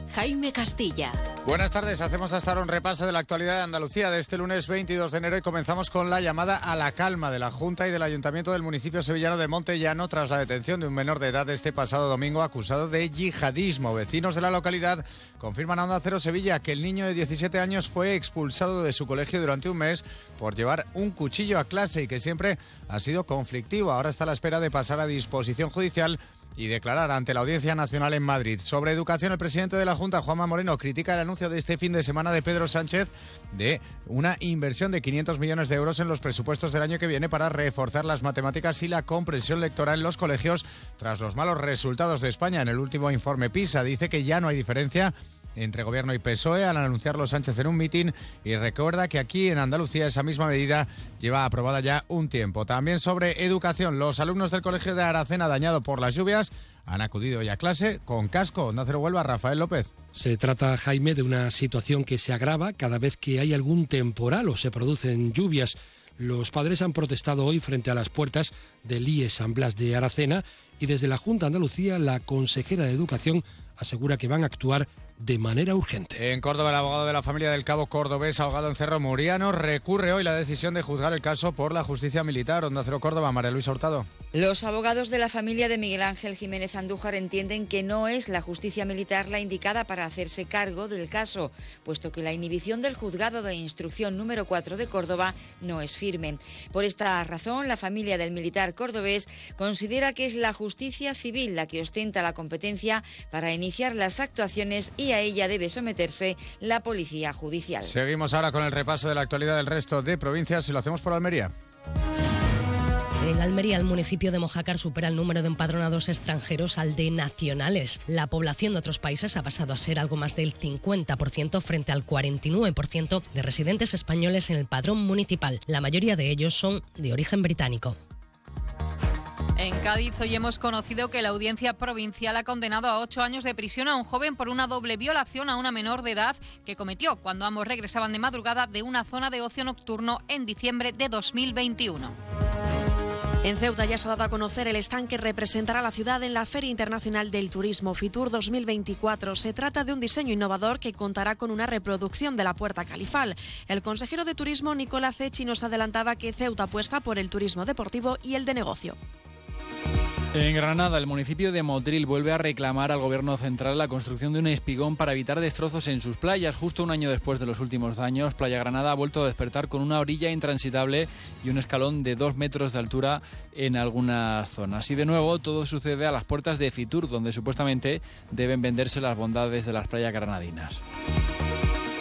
Jaime Castilla. Buenas tardes, hacemos hasta ahora un repaso de la actualidad de Andalucía de este lunes 22 de enero y comenzamos con la llamada a la calma de la Junta y del Ayuntamiento del municipio sevillano de Montellano tras la detención de un menor de edad este pasado domingo acusado de yihadismo. Vecinos de la localidad confirman a Onda Cero Sevilla que el niño de 17 años fue expulsado de su colegio durante un mes por llevar un cuchillo a clase y que siempre ha sido conflictivo. Ahora está a la espera de pasar a disposición judicial y declarar ante la Audiencia Nacional en Madrid. Sobre educación, el presidente de la Junta, Juanma Moreno, critica el anuncio de este fin de semana de Pedro Sánchez de una inversión de 500 millones de euros en los presupuestos del año que viene para reforzar las matemáticas y la comprensión lectora en los colegios tras los malos resultados de España. En el último informe PISA dice que ya no hay diferencia entre Gobierno y PSOE al anunciarlo Sánchez en un mitin y recuerda que aquí en Andalucía esa misma medida lleva aprobada ya un tiempo. También sobre educación, los alumnos del Colegio de Aracena dañado por las lluvias han acudido ya a clase con casco. Onda Cero Huelva, Rafael López. Se trata, Jaime, de una situación que se agrava cada vez que hay algún temporal o se producen lluvias. Los padres han protestado hoy frente a las puertas del IE San Blas de Aracena y desde la Junta Andalucía la consejera de Educación asegura que van a actuar de manera urgente. En Córdoba, el abogado de la familia del cabo cordobés ahogado en Cerro Muriano recurre hoy la decisión de juzgar el caso por la justicia militar. Onda Cero Córdoba, María Luisa Hurtado. Los abogados de la familia de Miguel Ángel Jiménez Andújar entienden que no es la justicia militar la indicada para hacerse cargo del caso, puesto que la inhibición del juzgado de instrucción número 4 de Córdoba no es firme. Por esta razón, la familia del militar cordobés considera que es la justicia civil la que ostenta la competencia para iniciar las actuaciones y a ella debe someterse la policía judicial. Seguimos ahora con el repaso de la actualidad del resto de provincias y lo hacemos por Almería. En Almería, el municipio de Mojácar supera el número de empadronados extranjeros al de nacionales. La población de otros países ha pasado a ser algo más del 50% frente al 49% de residentes españoles en el padrón municipal. La mayoría de ellos son de origen británico. En Cádiz hoy hemos conocido que la audiencia provincial ha condenado a ocho años de prisión a un joven por una doble violación a una menor de edad que cometió cuando ambos regresaban de madrugada de una zona de ocio nocturno en diciembre de 2021. En Ceuta ya se ha dado a conocer el stand que representará la ciudad en la Feria Internacional del Turismo Fitur 2024. Se trata de un diseño innovador que contará con una reproducción de la Puerta Califal. El consejero de Turismo Nicolás Cechi nos adelantaba que Ceuta apuesta por el turismo deportivo y el de negocio. En Granada, el municipio de Motril vuelve a reclamar al gobierno central la construcción de un espigón para evitar destrozos en sus playas. Justo un año después de los últimos daños, Playa Granada ha vuelto a despertar con una orilla intransitable y un escalón de dos metros de altura en algunas zonas. Y de nuevo, todo sucede a las puertas de Fitur, donde supuestamente deben venderse las bondades de las playas granadinas.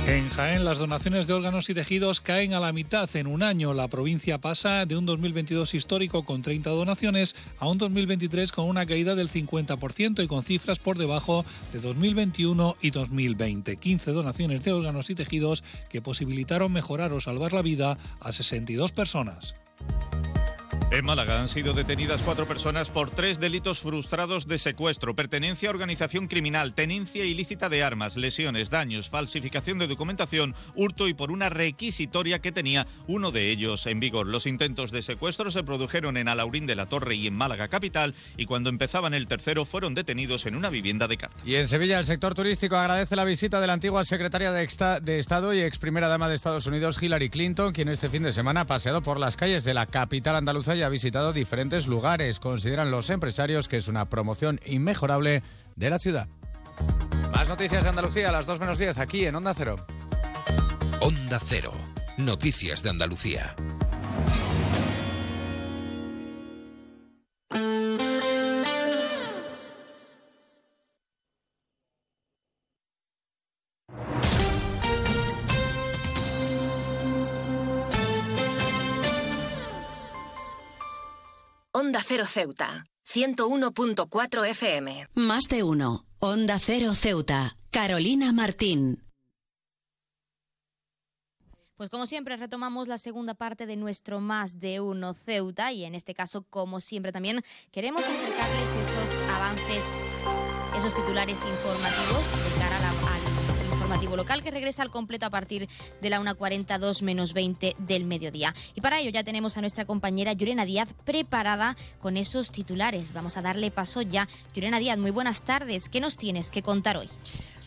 En Jaén las donaciones de órganos y tejidos caen a la mitad en un año. La provincia pasa de un 2022 histórico con 30 donaciones a un 2023 con una caída del 50% y con cifras por debajo de 2021 y 2020. 15 donaciones de órganos y tejidos que posibilitaron mejorar o salvar la vida a 62 personas. En Málaga han sido detenidas cuatro personas por tres delitos frustrados de secuestro, pertenencia a organización criminal, tenencia ilícita de armas, lesiones, daños, falsificación de documentación, hurto y por una requisitoria que tenía uno de ellos en vigor. Los intentos de secuestro se produjeron en Alaurín de la Torre y en Málaga capital y cuando empezaban el tercero fueron detenidos en una vivienda de Cádiz. Y en Sevilla el sector turístico agradece la visita de la antigua secretaria de, de Estado y ex primera dama de Estados Unidos, Hillary Clinton, quien este fin de semana ha paseado por las calles de la capital andaluza ha visitado diferentes lugares. Consideran los empresarios que es una promoción inmejorable de la ciudad. Más noticias de Andalucía a las 2 menos 10 aquí en Onda Cero. Onda Cero. Noticias de Andalucía. Onda Cero Ceuta, 101.4 FM. Más de uno. Onda Cero Ceuta. Carolina Martín. Pues como siempre retomamos la segunda parte de nuestro Más de Uno Ceuta y en este caso, como siempre también, queremos acercarles esos avances, esos titulares informativos de cara a la, informativo local que regresa al completo a partir de la 1.42 menos 20 del mediodía. Y para ello ya tenemos a nuestra compañera Yurena Díaz preparada con esos titulares. Vamos a darle paso ya. Yurena Díaz, muy buenas tardes. ¿Qué nos tienes que contar hoy?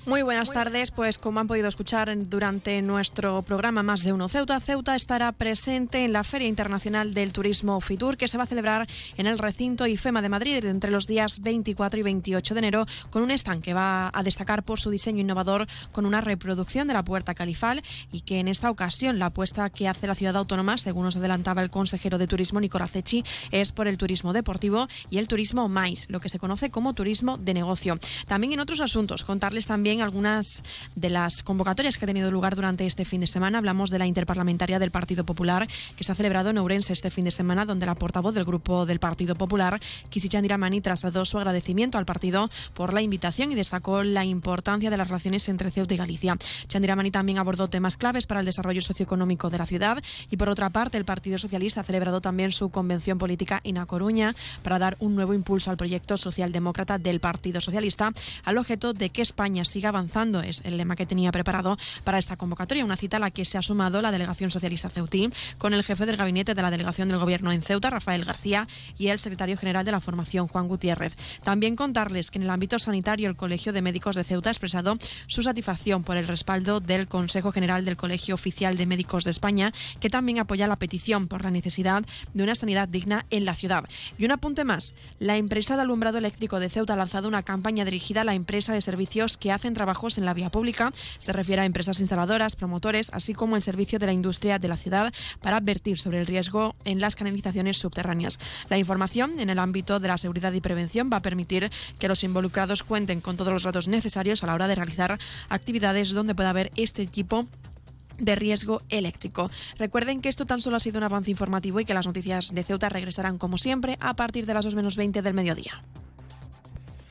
Muy buenas tardes, pues como han podido escuchar durante nuestro programa Más de Uno Ceuta, Ceuta estará presente en la Feria Internacional del Turismo Fitur que se va a celebrar en el recinto IFEMA de Madrid entre los días 24 y 28 de enero con un stand que va a destacar por su diseño innovador con una reproducción de la Puerta Califal y que en esta ocasión la apuesta que hace la ciudad autónoma, según nos adelantaba el consejero de Turismo Nicolás Cechi, es por el turismo deportivo y el turismo MAIS, lo que se conoce como turismo de negocio. También en otros asuntos, contarles también algunas de las convocatorias que ha tenido lugar durante este fin de semana. Hablamos de la interparlamentaria del Partido Popular que se ha celebrado en Ourense este fin de semana, donde la portavoz del grupo del Partido Popular, Kisi Chandiramani, trasladó su agradecimiento al partido por la invitación y destacó la importancia de las relaciones entre Ceuta y Galicia. Chandiramani también abordó temas claves para el desarrollo socioeconómico de la ciudad y por otra parte el Partido Socialista ha celebrado también su convención política en A Coruña para dar un nuevo impulso al proyecto socialdemócrata del Partido Socialista al objeto de que España siga avanzando, es el lema que tenía preparado para esta convocatoria, una cita a la que se ha sumado la delegación socialista ceutí con el jefe del gabinete de la delegación del gobierno en Ceuta, Rafael García, y el secretario general de la formación, Juan Gutiérrez. También contarles que en el ámbito sanitario el Colegio de Médicos de Ceuta ha expresado su satisfacción por el respaldo del Consejo General del Colegio Oficial de Médicos de España, que también apoya la petición por la necesidad de una sanidad digna en la ciudad. Y un apunte más, la empresa de alumbrado eléctrico de Ceuta ha lanzado una campaña dirigida a la empresa de servicios que hacen trabajos en la vía pública. Se refiere a empresas instaladoras, promotores, así como el servicio de la industria de la ciudad para advertir sobre el riesgo en las canalizaciones subterráneas. La información en el ámbito de la seguridad y prevención va a permitir que los involucrados cuenten con todos los datos necesarios a la hora de realizar actividades donde pueda haber este tipo de riesgo eléctrico. Recuerden que esto tan solo ha sido un avance informativo y que las noticias de Ceuta regresarán como siempre a partir de las 2 menos 20 del mediodía.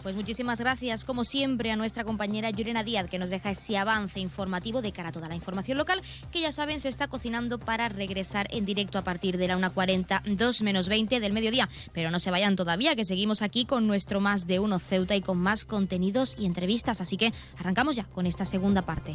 Pues muchísimas gracias, como siempre, a nuestra compañera Yurena Díaz, que nos deja ese avance informativo de cara a toda la información local, que ya saben se está cocinando para regresar en directo a partir de la 1.40, 2 menos 20 del mediodía. Pero no se vayan todavía, que seguimos aquí con nuestro más de uno Ceuta y con más contenidos y entrevistas. Así que arrancamos ya con esta segunda parte.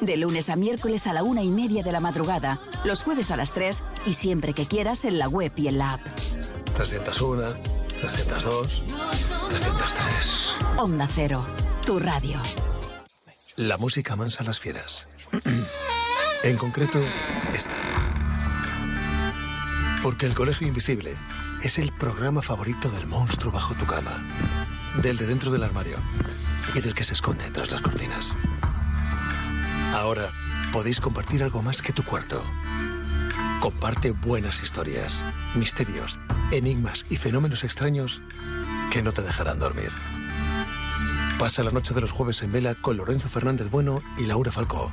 De lunes a miércoles a la una y media de la madrugada, los jueves a las 3 y siempre que quieras en la web y en la app. 301, 302, 303. Onda Cero, tu radio. La música mansa a las fieras. en concreto, esta. Porque el Colegio Invisible es el programa favorito del monstruo bajo tu cama, del de dentro del armario y del que se esconde tras las cortinas. Ahora podéis compartir algo más que tu cuarto. Comparte buenas historias, misterios, enigmas y fenómenos extraños que no te dejarán dormir. Pasa la noche de los jueves en vela con Lorenzo Fernández Bueno y Laura Falcó.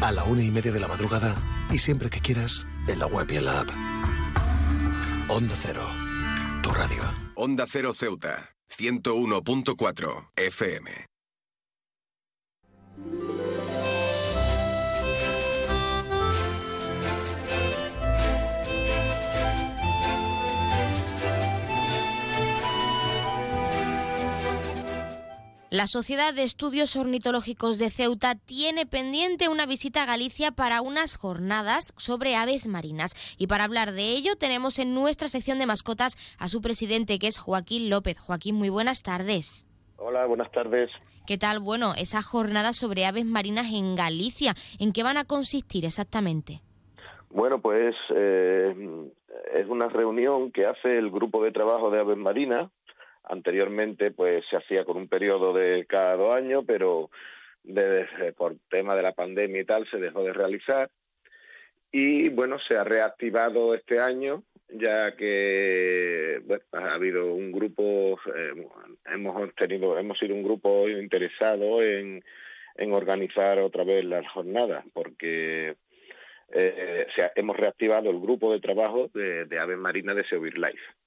A la una y media de la madrugada y siempre que quieras en la web y en la app. Onda Cero, tu radio. Onda Cero Ceuta, 101.4 FM. La Sociedad de Estudios Ornitológicos de Ceuta tiene pendiente una visita a Galicia para unas jornadas sobre aves marinas. Y para hablar de ello tenemos en nuestra sección de mascotas a su presidente, que es Joaquín López. Joaquín, muy buenas tardes. Hola, buenas tardes. ¿Qué tal? Bueno, esa jornada sobre aves marinas en Galicia, ¿en qué van a consistir exactamente? Bueno, pues eh, es una reunión que hace el grupo de trabajo de aves marinas Anteriormente, pues se hacía con un periodo de cada dos años, pero por tema de la pandemia y tal se dejó de realizar. Y bueno, se ha reactivado este año, ya que ha habido un grupo, eh, hemos tenido, hemos sido un grupo interesado en, organizar otra vez las jornadas, porque eh, hemos reactivado el grupo de trabajo de, de aves marinas de Sevir Life.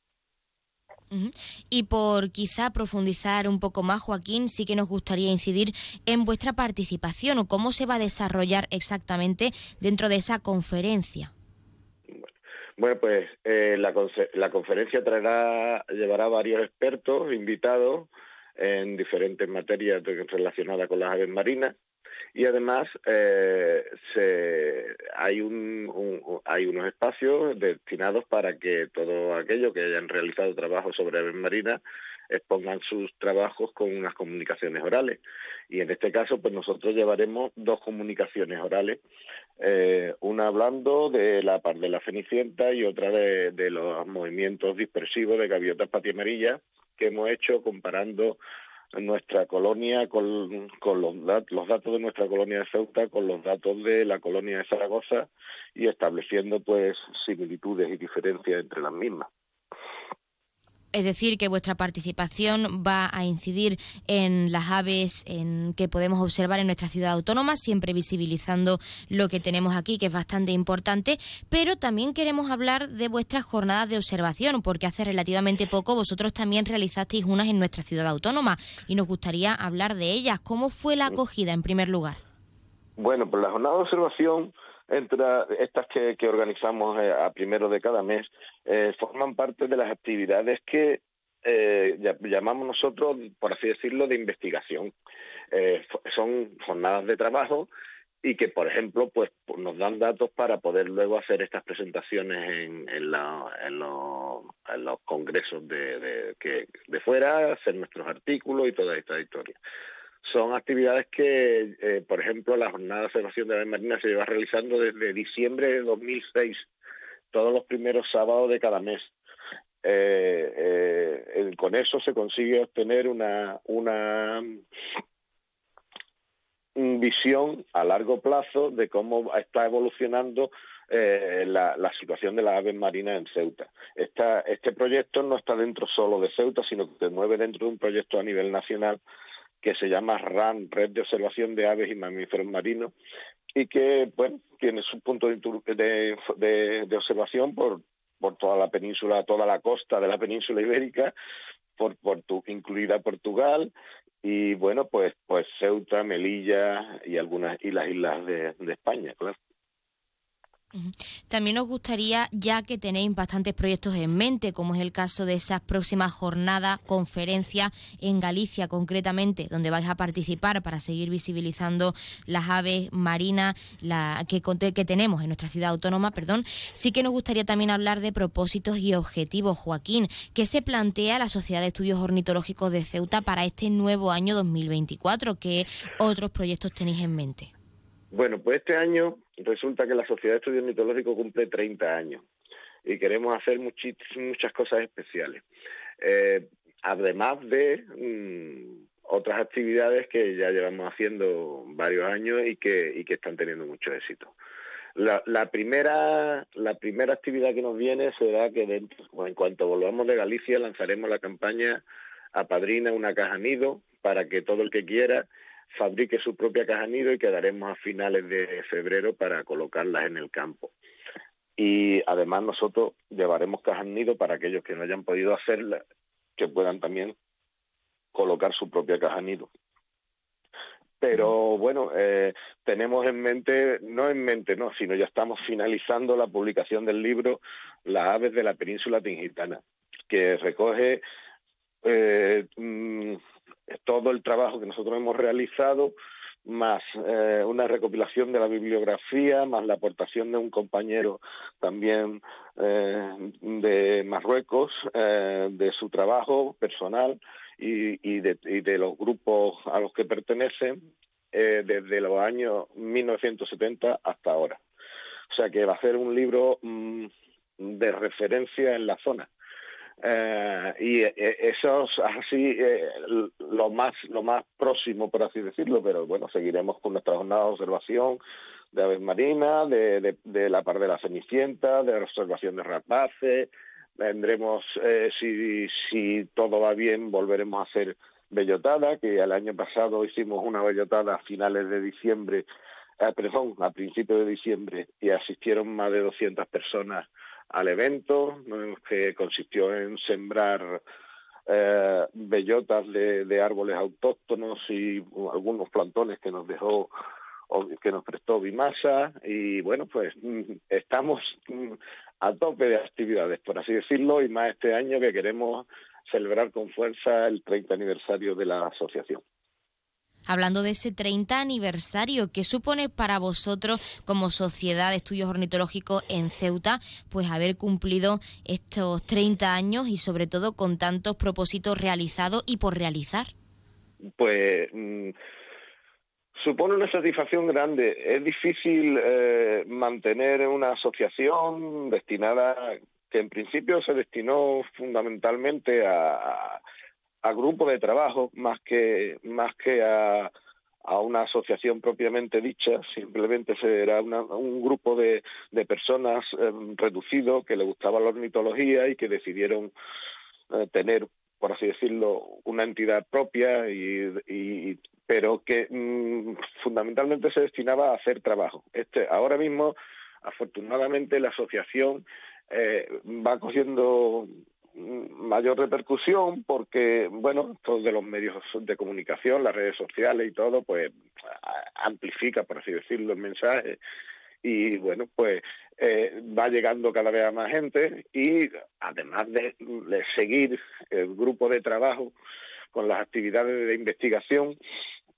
Y por quizá profundizar un poco más, Joaquín, sí que nos gustaría incidir en vuestra participación o cómo se va a desarrollar exactamente dentro de esa conferencia. Bueno, pues eh, la, la, conferencia traerá, llevará varios expertos invitados en diferentes materias relacionadas con las aves marinas y además eh, se, hay, un, hay unos espacios destinados para que todos aquellos que hayan realizado trabajos sobre aves marinas expongan sus trabajos con unas comunicaciones orales. Y en este caso, pues nosotros llevaremos dos comunicaciones orales, eh, una hablando de la par de la cenicienta y otra de, de los movimientos dispersivos de gaviotas patiamarillas que hemos hecho comparando nuestra colonia con, con los, los, datos de nuestra colonia de Ceuta con los datos de la colonia de Zaragoza y estableciendo pues similitudes y diferencias entre las mismas. Es decir, que vuestra participación va a incidir en las aves en que podemos observar en nuestra ciudad autónoma, siempre visibilizando lo que tenemos aquí, que es bastante importante, pero también queremos hablar de vuestras jornadas de observación, porque hace relativamente poco vosotros también realizasteis unas en nuestra ciudad autónoma y nos gustaría hablar de ellas. ¿Cómo fue la acogida en primer lugar? Bueno, pues la jornada de observación entre estas que, organizamos eh, a primero de cada mes eh, forman parte de las actividades que eh, llamamos nosotros, por así decirlo, de investigación. son jornadas de trabajo y que, por ejemplo, pues nos dan datos para poder luego hacer estas presentaciones en, los congresos de fuera, hacer nuestros artículos y toda esta historia son actividades que, eh, por ejemplo, la jornada de observación de la marina se lleva realizando desde diciembre de 2006 todos los primeros sábados de cada mes. Eh, con eso se consigue obtener una, una visión a largo plazo de cómo está evolucionando eh, la, situación de las aves marinas en Ceuta. este proyecto no está dentro solo de Ceuta, sino que se mueve dentro de un proyecto a nivel nacional que se llama RAN, Red de Observación de Aves y Mamíferos Marinos, y que bueno, tiene su punto de, de, observación por, por toda la península, toda la costa de la península ibérica, por, por incluida Portugal, y bueno, pues, pues Ceuta, Melilla y algunas y las islas de, de España, claro. También nos gustaría, ya que tenéis bastantes proyectos en mente, como es el caso de esas próximas jornadas, conferencias en Galicia concretamente, donde vais a participar para seguir visibilizando las aves marinas la, que, que tenemos en nuestra ciudad autónoma, perdón, sí que nos gustaría también hablar de propósitos y objetivos, Joaquín. ¿Qué se plantea la Sociedad de Estudios Ornitológicos de Ceuta para este nuevo año 2024? ¿Qué otros proyectos tenéis en mente? Bueno, pues este año resulta que la Sociedad de Estudios Mitológicos cumple 30 años y queremos hacer muchas cosas especiales. Eh, además de mm, otras actividades que ya llevamos haciendo varios años y que, y que están teniendo mucho éxito. La, primera, la primera actividad que nos viene será que en cuanto volvamos de Galicia lanzaremos la campaña Apadrina una caja nido para que todo el que quiera fabrique su propia caja nido y quedaremos a finales de febrero para colocarlas en el campo. Y además nosotros llevaremos cajas nido para aquellos que no hayan podido hacerla, que puedan también colocar su propia caja nido. Pero bueno, eh, tenemos en mente, no en mente, no, sino ya estamos finalizando la publicación del libro Las aves de la península tingitana, que recoge eh, mm, todo el trabajo que nosotros hemos realizado, más eh, una recopilación de la bibliografía, más la aportación de un compañero también eh, de Marruecos, eh, de su trabajo personal y, de, los grupos a los que pertenecen desde los años 1970 hasta ahora. O sea que va a ser un libro mm, de referencia en la zona. Eh, y eh, eso es así eh, lo más lo más próximo por así decirlo pero bueno seguiremos con nuestra jornada de observación de aves marinas de, la par de la cenicienta de observación de rapaces tendremos si si todo va bien volveremos a hacer bellotada que el año pasado hicimos una bellotada a finales de diciembre perdón a principios de diciembre y asistieron más de 200 personas al evento, que consistió en sembrar eh, bellotas de, árboles autóctonos y algunos plantones que nos dejó que nos prestó Bimasa. Y bueno pues mm, estamos mm, a tope de actividades por así decirlo y más este año que queremos celebrar con fuerza el 30 aniversario de la asociación hablando de ese 30 aniversario, ¿qué supone para vosotros como Sociedad de Estudios Ornitológicos en Ceuta, pues haber cumplido estos 30 años y sobre todo con tantos propósitos realizados y por realizar? Pues mm, supone una satisfacción grande. Es difícil eh, mantener una asociación destinada, que en principio se destinó fundamentalmente a grupo de trabajo más que más que a, a una asociación propiamente dicha, simplemente era un grupo de, de personas em, reducido que le gustaba la ornitología y que decidieron eh, tener, por así decirlo, una entidad propia, y, pero que mm, fundamentalmente se destinaba a hacer trabajo. Este, ahora mismo, afortunadamente, la asociación eh, va cogiendo mayor repercusión porque, bueno, todos de los medios de comunicación, las redes sociales y todo, pues amplifica, por así decirlo, el mensaje. Y, bueno, pues eh, va llegando cada vez a más gente y además de, seguir el grupo de trabajo con las actividades de investigación,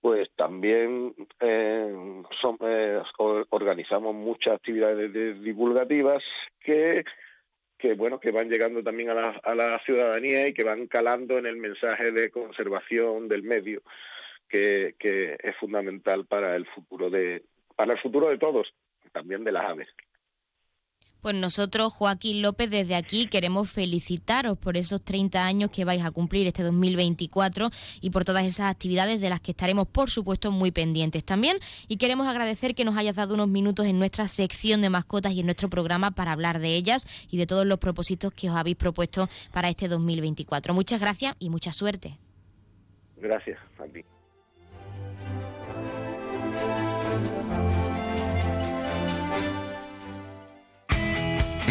pues también eh, eh, organizamos muchas actividades divulgativas que que bueno que van llegando también a la, a la ciudadanía y que van calando en el mensaje de conservación del medio que, que es fundamental para el futuro de para el futuro de todos también de las aves Pues nosotros, Joaquín López, desde aquí queremos felicitaros por esos 30 años que vais a cumplir este 2024 y por todas esas actividades de las que estaremos, por supuesto, muy pendientes también. Y queremos agradecer que nos hayas dado unos minutos en nuestra sección de mascotas y en nuestro programa para hablar de ellas y de todos los propósitos que os habéis propuesto para este 2024. Muchas gracias y mucha suerte. Gracias.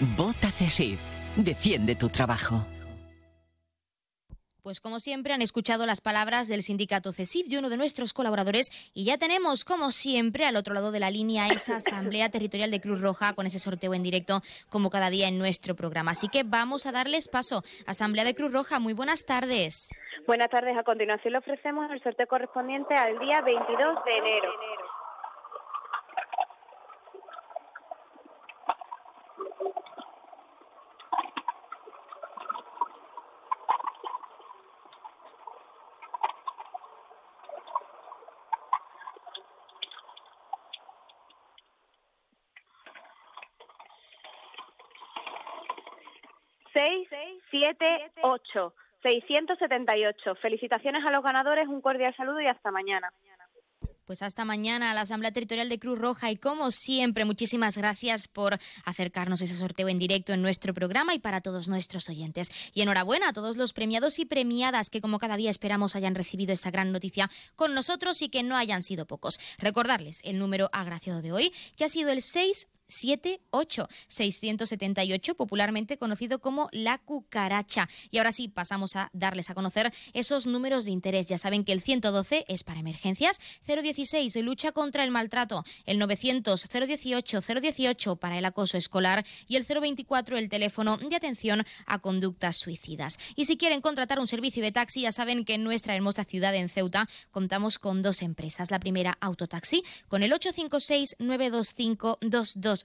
Vota CESIF. Defiende tu trabajo. Pues como siempre han escuchado las palabras del sindicato CESIF de uno de nuestros colaboradores y ya tenemos como siempre al otro lado de la línea esa asamblea territorial de Cruz Roja con ese sorteo en directo como cada día en nuestro programa. Así que vamos a darles paso. Asamblea de Cruz Roja, muy buenas tardes. Buenas tardes. A continuación le ofrecemos el sorteo correspondiente al día 22 de enero. Seis, siete, ocho. 678. Felicitaciones a los ganadores, un cordial saludo y hasta mañana. Pues hasta mañana a la Asamblea Territorial de Cruz Roja y como siempre, muchísimas gracias por acercarnos ese sorteo en directo en nuestro programa y para todos nuestros oyentes. Y enhorabuena a todos los premiados y premiadas que como cada día esperamos hayan recibido esa gran noticia con nosotros y que no hayan sido pocos. Recordarles el número agraciado de hoy, que ha sido el 6 78 678, popularmente conocido como la cucaracha. Y ahora sí, pasamos a darles a conocer esos números de interés. Ya saben que el 112 es para emergencias, 016 lucha contra el maltrato, el 900 018 018 para el acoso escolar y el 024 el teléfono de atención a conductas suicidas. Y si quieren contratar un servicio de taxi, ya saben que en nuestra hermosa ciudad en Ceuta contamos con dos empresas. La primera, Autotaxi, con el 856 925 22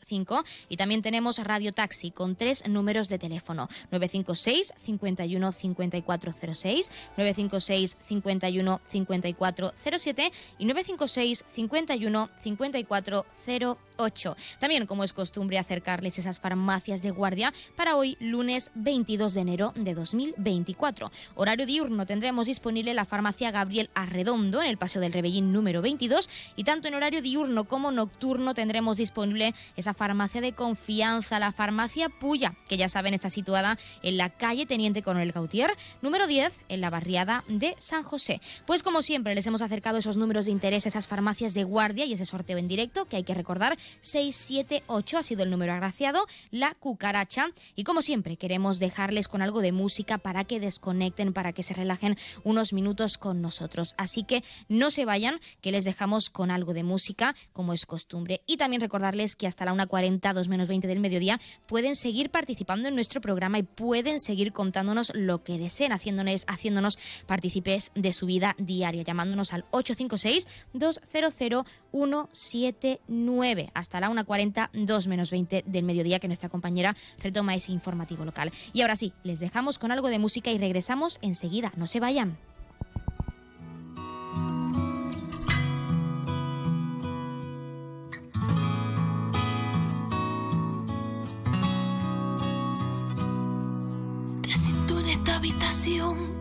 y también tenemos Radio Taxi con tres números de teléfono 956 51 5406, 956 51 5407 y 956 51 5408. También, como es costumbre, acercarles esas farmacias de guardia para hoy, lunes 22 de enero de 2024. Horario diurno tendremos disponible la farmacia Gabriel Arredondo en el Paseo del Rebellín número 22 y tanto en horario diurno como nocturno tendremos disponible esa farmacia de confianza, la farmacia Puya, que ya saben está situada en la calle Teniente Coronel Gautier, número 10, en la barriada de San José. Pues como siempre les hemos acercado esos números de interés, esas farmacias de guardia y ese sorteo en directo que hay que recordar, 678 ha sido el número agraciado, la cucaracha. Y como siempre queremos dejarles con algo de música para que desconecten, para que se relajen unos minutos con nosotros. Así que no se vayan, que les dejamos con algo de música, como es costumbre. Y también recordarles que hasta la 1.40, 2 menos 20 del mediodía, pueden seguir participando en nuestro programa y pueden seguir contándonos lo que deseen, haciéndonos, haciéndonos partícipes de su vida diaria, llamándonos al 856 200 179 hasta la 1.40, 2 menos 20 del mediodía, que nuestra compañera retoma ese informativo local. Y ahora sí, les dejamos con algo de música y regresamos enseguida. No se vayan.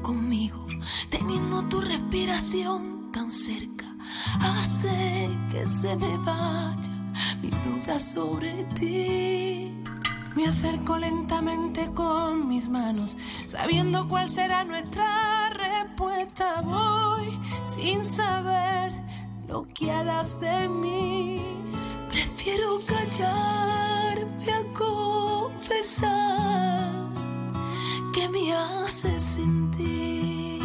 Conmigo, teniendo tu respiración tan cerca, hace que se me vaya mi duda sobre ti. Me acerco lentamente con mis manos, sabiendo cuál será nuestra respuesta. Voy sin saber lo que harás de mí. Prefiero callarme a confesar que me hace sentir.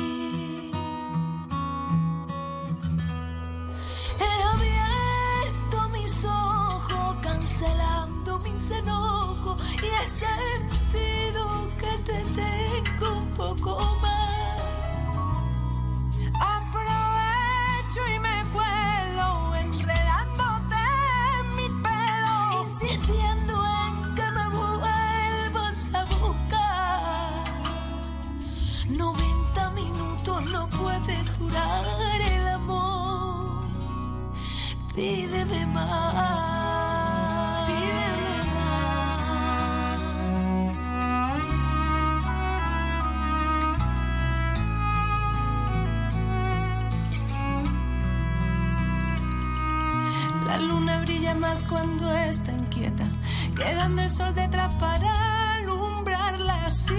He abierto mis ojos, cancelando mis enojos y he sentido que te tengo un poco más. La luna brilla más cuando está inquieta, quedando el sol detrás para alumbrarla. Así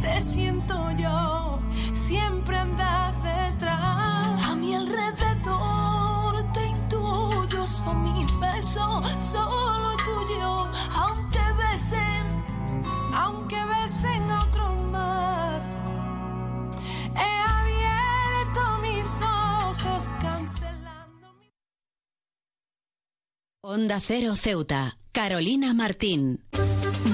te siento yo, siempre andas detrás. Son mis besos, solo tuyo. Aunque besen, aunque besen a otros más. He abierto mis ojos, cancelando. Onda Cero Ceuta. Carolina Martín.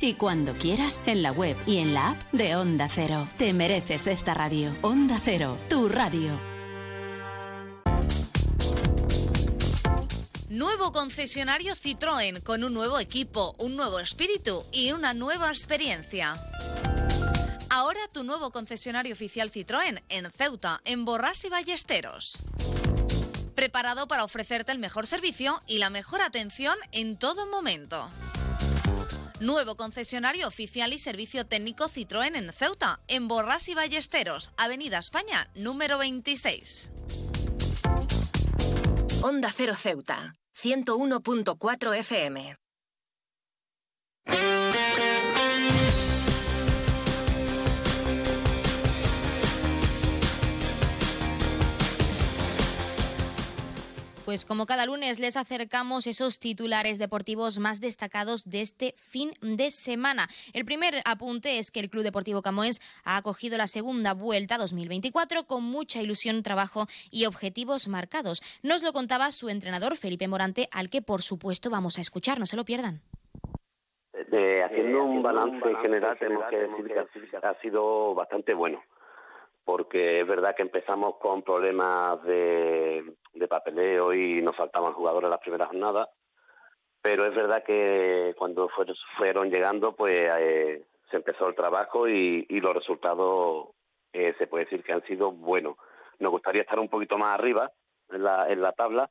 Y cuando quieras, en la web y en la app de Onda Cero. Te mereces esta radio. Onda Cero, tu radio. Nuevo concesionario Citroën con un nuevo equipo, un nuevo espíritu y una nueva experiencia. Ahora tu nuevo concesionario oficial Citroën en Ceuta, en Borrás y Ballesteros. Preparado para ofrecerte el mejor servicio y la mejor atención en todo momento. Nuevo concesionario oficial y servicio técnico Citroën en Ceuta, en Borrás y Ballesteros, Avenida España, número 26. Onda Cero Ceuta, 101.4 FM. Pues como cada lunes les acercamos esos titulares deportivos más destacados de este fin de semana. El primer apunte es que el Club Deportivo Camoens ha acogido la segunda vuelta 2024 con mucha ilusión, trabajo y objetivos marcados. Nos lo contaba su entrenador Felipe Morante, al que por supuesto vamos a escuchar, no se lo pierdan. Eh, haciendo un balance general, tenemos que decir que ha- ha sido bastante bueno, porque es verdad que empezamos con problemas de, papeleo y nos faltaban jugadores las primeras jornadas, pero es verdad que cuando fueron llegando, pues eh, se empezó el trabajo y, y los resultados eh, se puede decir que han sido buenos. Nos gustaría estar un poquito más arriba en la, en la tabla,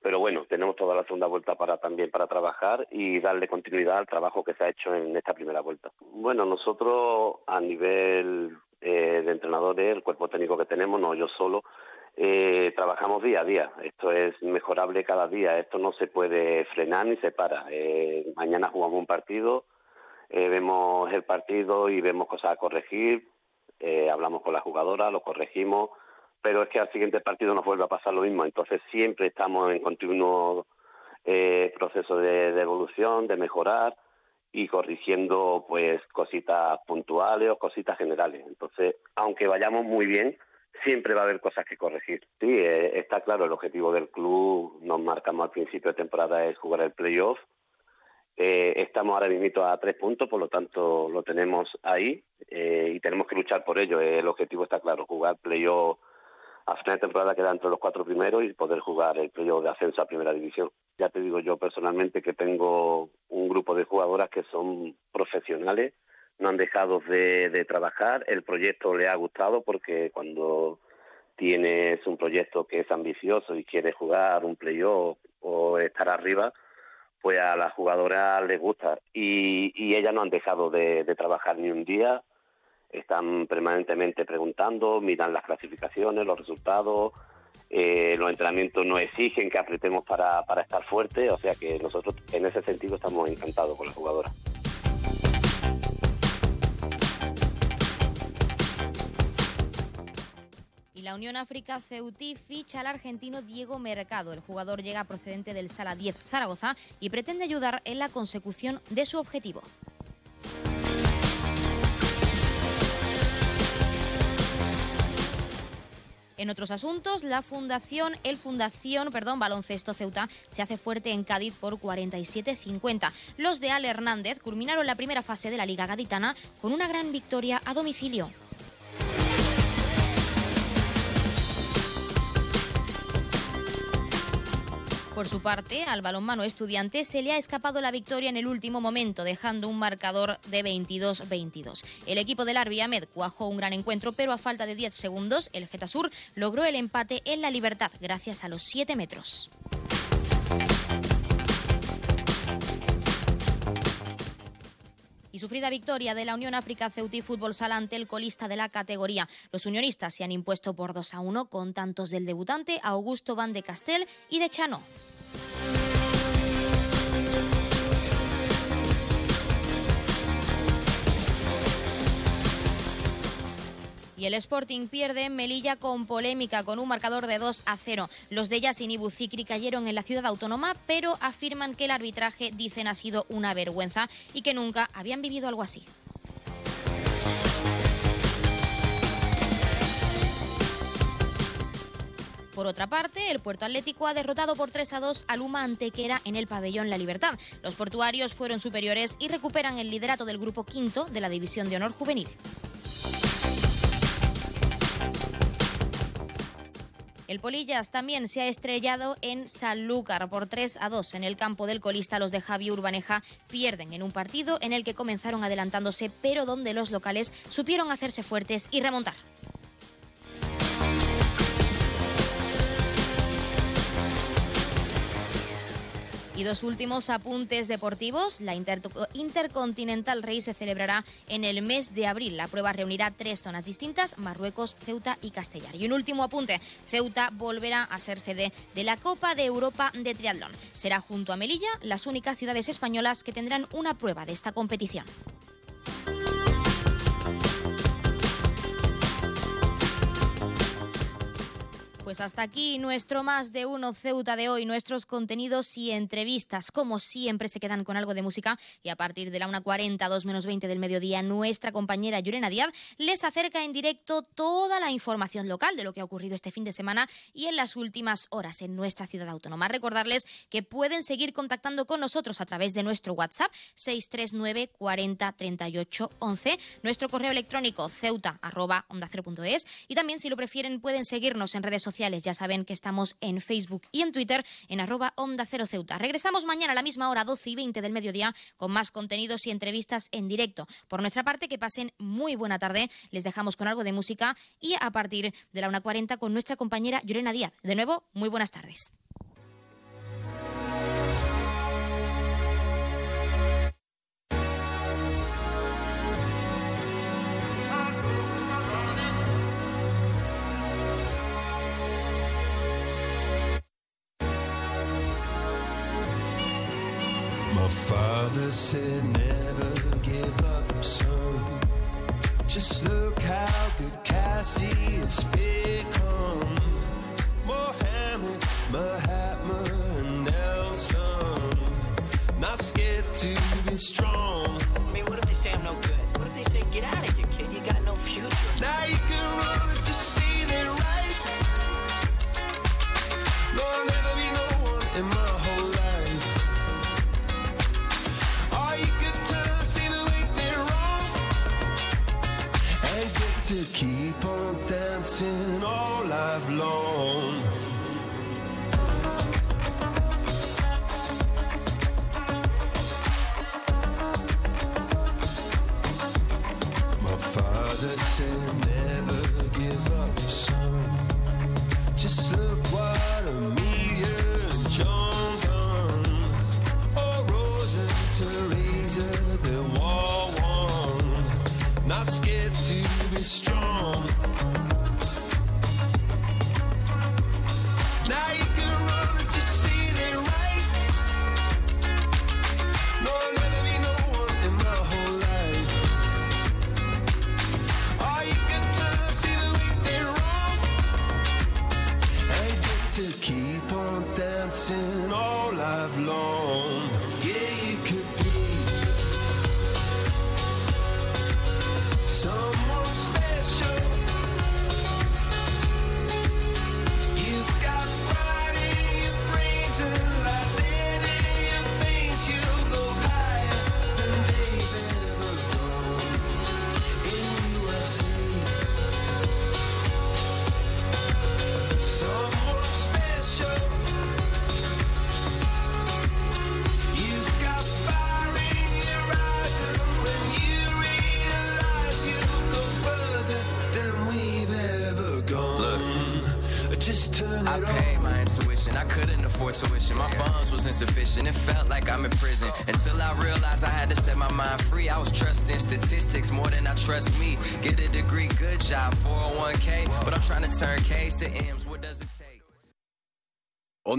pero bueno, tenemos toda la segunda vuelta para también para trabajar y darle continuidad al trabajo que se ha hecho en esta primera vuelta. Bueno, nosotros a nivel eh, de entrenadores, el cuerpo técnico que tenemos, no yo solo, eh, trabajamos día a día. Esto es mejorable cada día. Esto no se puede frenar ni se para. Eh, mañana jugamos un partido, eh, vemos el partido y vemos cosas a corregir. eh, hablamos con la jugadora, lo corregimos, pero es que al siguiente partido nos vuelve a pasar lo mismo. Entonces siempre estamos en continuo proceso de evolución, de mejorar y corrigiendo pues cositas puntuales o cositas generales. Entonces, aunque vayamos muy bien, siempre va a haber cosas que corregir. Sí, eh, está claro, el objetivo del club, nos marcamos al principio de temporada, es jugar el playoff. Eh, estamos ahora mismo a tres puntos, por lo tanto lo tenemos ahí eh, y tenemos que luchar por ello. Eh, el objetivo está claro, jugar playoff a final de temporada queda entre los cuatro primeros y poder jugar el playoff de ascenso a primera división. Ya te digo yo personalmente que tengo un grupo de jugadoras que son profesionales, no han dejado de, de trabajar, el proyecto le ha gustado porque cuando tienes un proyecto que es ambicioso y quieres jugar un playoff o estar arriba, pues a las jugadoras les gusta. Y, y ellas no han dejado de, de trabajar ni un día, están permanentemente preguntando, miran las clasificaciones, los resultados, eh, los entrenamientos nos exigen que apretemos para, para estar fuerte o sea que nosotros en ese sentido estamos encantados con la jugadora. y la Unión África Ceutí ficha al argentino Diego Mercado. El jugador llega procedente del Sala 10 Zaragoza y pretende ayudar en la consecución de su objetivo. En otros asuntos, la Fundación, el Fundación, perdón, Baloncesto Ceuta se hace fuerte en Cádiz por 47-50. Los de Al Hernández culminaron la primera fase de la Liga Gaditana con una gran victoria a domicilio. Por su parte, al balonmano estudiante se le ha escapado la victoria en el último momento, dejando un marcador de 22-22. El equipo del Arbi Ahmed cuajó un gran encuentro, pero a falta de 10 segundos, el Getasur logró el empate en la libertad gracias a los 7 metros. Sufrida victoria de la Unión África Ceutí Fútbol Sala ante el colista de la categoría. Los unionistas se han impuesto por 2 a 1 con tantos del debutante Augusto Van de Castel y de Chano. Y el Sporting pierde en Melilla con polémica, con un marcador de 2 a 0. Los de Yasin y Bucicri cayeron en la ciudad autónoma, pero afirman que el arbitraje, dicen, ha sido una vergüenza y que nunca habían vivido algo así. Por otra parte, el Puerto Atlético ha derrotado por 3 a 2 a Luma Antequera en el pabellón La Libertad. Los portuarios fueron superiores y recuperan el liderato del grupo quinto de la División de Honor Juvenil. El Polillas también se ha estrellado en Sanlúcar por 3 a 2 en el campo del colista. Los de Javi Urbaneja pierden en un partido en el que comenzaron adelantándose, pero donde los locales supieron hacerse fuertes y remontar. Y dos últimos apuntes deportivos. La Intercontinental Rey se celebrará en el mes de abril. La prueba reunirá tres zonas distintas, Marruecos, Ceuta y Castellar. Y un último apunte, Ceuta volverá a ser sede de la Copa de Europa de Triatlón. Será junto a Melilla las únicas ciudades españolas que tendrán una prueba de esta competición. Pues hasta aquí nuestro más de uno Ceuta de hoy, nuestros contenidos y entrevistas. Como siempre se quedan con algo de música y a partir de la 1.40, 2 menos 20 del mediodía, nuestra compañera Yurena Díaz les acerca en directo toda la información local de lo que ha ocurrido este fin de semana y en las últimas horas en nuestra ciudad autónoma. Recordarles que pueden seguir contactando con nosotros a través de nuestro WhatsApp 639 40 38 11, nuestro correo electrónico ceuta arroba onda y también si lo prefieren pueden seguirnos en redes sociales ya saben que estamos en Facebook y en Twitter en arroba Onda Cero Ceuta. Regresamos mañana a la misma hora, 12 y 20 del mediodía, con más contenidos y entrevistas en directo. Por nuestra parte, que pasen muy buena tarde. Les dejamos con algo de música y a partir de la 1.40 con nuestra compañera Llorena Díaz. De nuevo, muy buenas tardes. Father said never give up, son. Just look how good Cassie has become. Mohammed, Mahatma, and Nelson. Not scared to be strong. I mean, what if they say I'm no good? Dancing all life long.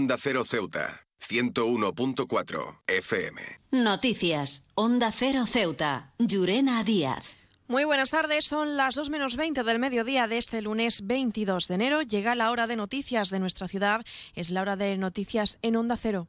Onda Cero Ceuta, 101.4 FM. Noticias. Onda Cero Ceuta. Llurena Díaz. Muy buenas tardes, son las 2 menos 20 del mediodía de este lunes 22 de enero. Llega la hora de noticias de nuestra ciudad, es la hora de noticias en Onda Cero.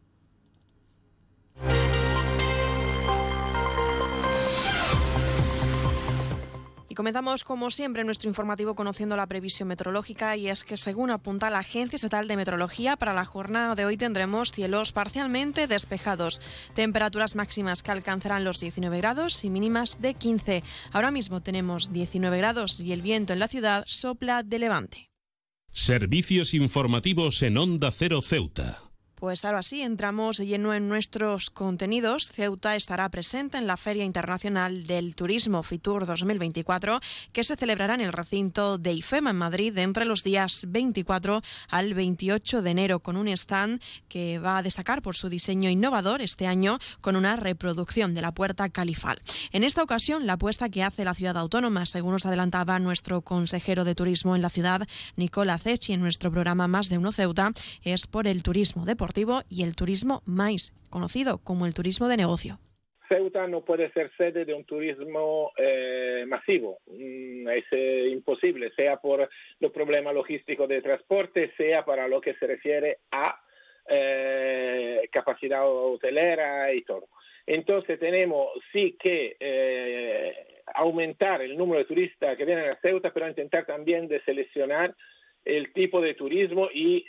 Comenzamos, como siempre, nuestro informativo conociendo la previsión meteorológica y es que, según apunta la Agencia Estatal de Meteorología, para la jornada de hoy tendremos cielos parcialmente despejados, temperaturas máximas que alcanzarán los 19 grados y mínimas de 15. Ahora mismo tenemos 19 grados y el viento en la ciudad sopla de levante. Servicios informativos en Onda Cero Ceuta. Pues ahora sí, entramos lleno en nuestros contenidos. Ceuta estará presente en la Feria Internacional del Turismo Fitur 2024, que se celebrará en el recinto de IFEMA en Madrid entre los días 24 al 28 de enero, con un stand que va a destacar por su diseño innovador este año con una reproducción de la puerta califal. En esta ocasión, la apuesta que hace la ciudad autónoma, según nos adelantaba nuestro consejero de turismo en la ciudad, Nicola Cechi, en nuestro programa Más de Uno Ceuta, es por el turismo deportivo y el turismo MAIS, conocido como el turismo de negocio. Ceuta no puede ser sede de un turismo eh, masivo, Mm, es eh, imposible, sea por los problemas logísticos de transporte, sea para lo que se refiere a eh, capacidad hotelera y todo. Entonces tenemos sí que eh, aumentar el número de turistas que vienen a Ceuta, pero intentar también de seleccionar el tipo de turismo y,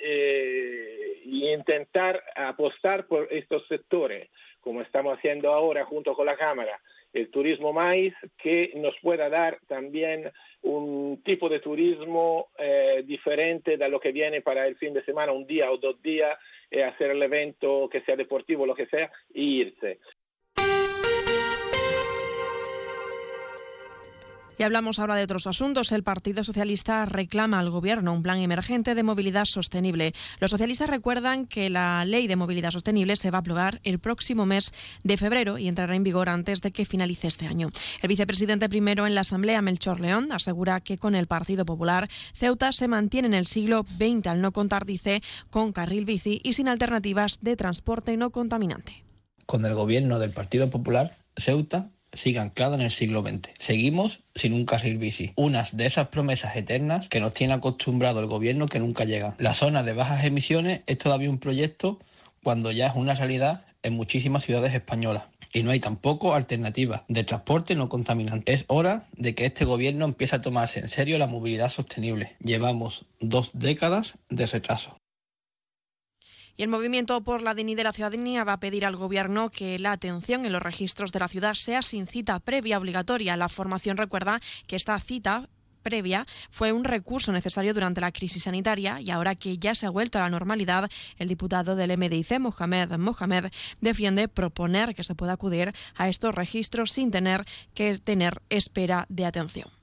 y, intentar apostar por estos sectores, como estamos haciendo ahora junto con la Cámara, el turismo maíz, que nos pueda dar también un tipo de turismo eh, diferente de lo que viene para el fin de semana, un día o dos días, eh, hacer el evento que sea deportivo, lo que sea, e irse. Y hablamos ahora de otros asuntos. El Partido Socialista reclama al Gobierno un plan emergente de movilidad sostenible. Los socialistas recuerdan que la Ley de Movilidad Sostenible se va a aprobar el próximo mes de febrero y entrará en vigor antes de que finalice este año. El vicepresidente primero en la Asamblea, Melchor León, asegura que con el Partido Popular, Ceuta se mantiene en el siglo XX al no contar, dice, con carril bici y sin alternativas de transporte no contaminante. Con el gobierno del Partido Popular, Ceuta sigue anclada en el siglo XX. Seguimos sin un carril bici. Unas de esas promesas eternas que nos tiene acostumbrado el gobierno que nunca llegan. La zona de bajas emisiones es todavía un proyecto cuando ya es una realidad en muchísimas ciudades españolas. Y no hay tampoco alternativa de transporte no contaminante. Es hora de que este gobierno empiece a tomarse en serio la movilidad sostenible. Llevamos dos décadas de retraso. Y el Movimiento por la Dignidad de la Ciudadanía va a pedir al Gobierno que la atención en los registros de la ciudad sea sin cita previa obligatoria. La formación recuerda que esta cita previa fue un recurso necesario durante la crisis sanitaria y ahora que ya se ha vuelto a la normalidad, el diputado del MDIC, Mohamed Mohamed, defiende proponer que se pueda acudir a estos registros sin tener que tener espera de atención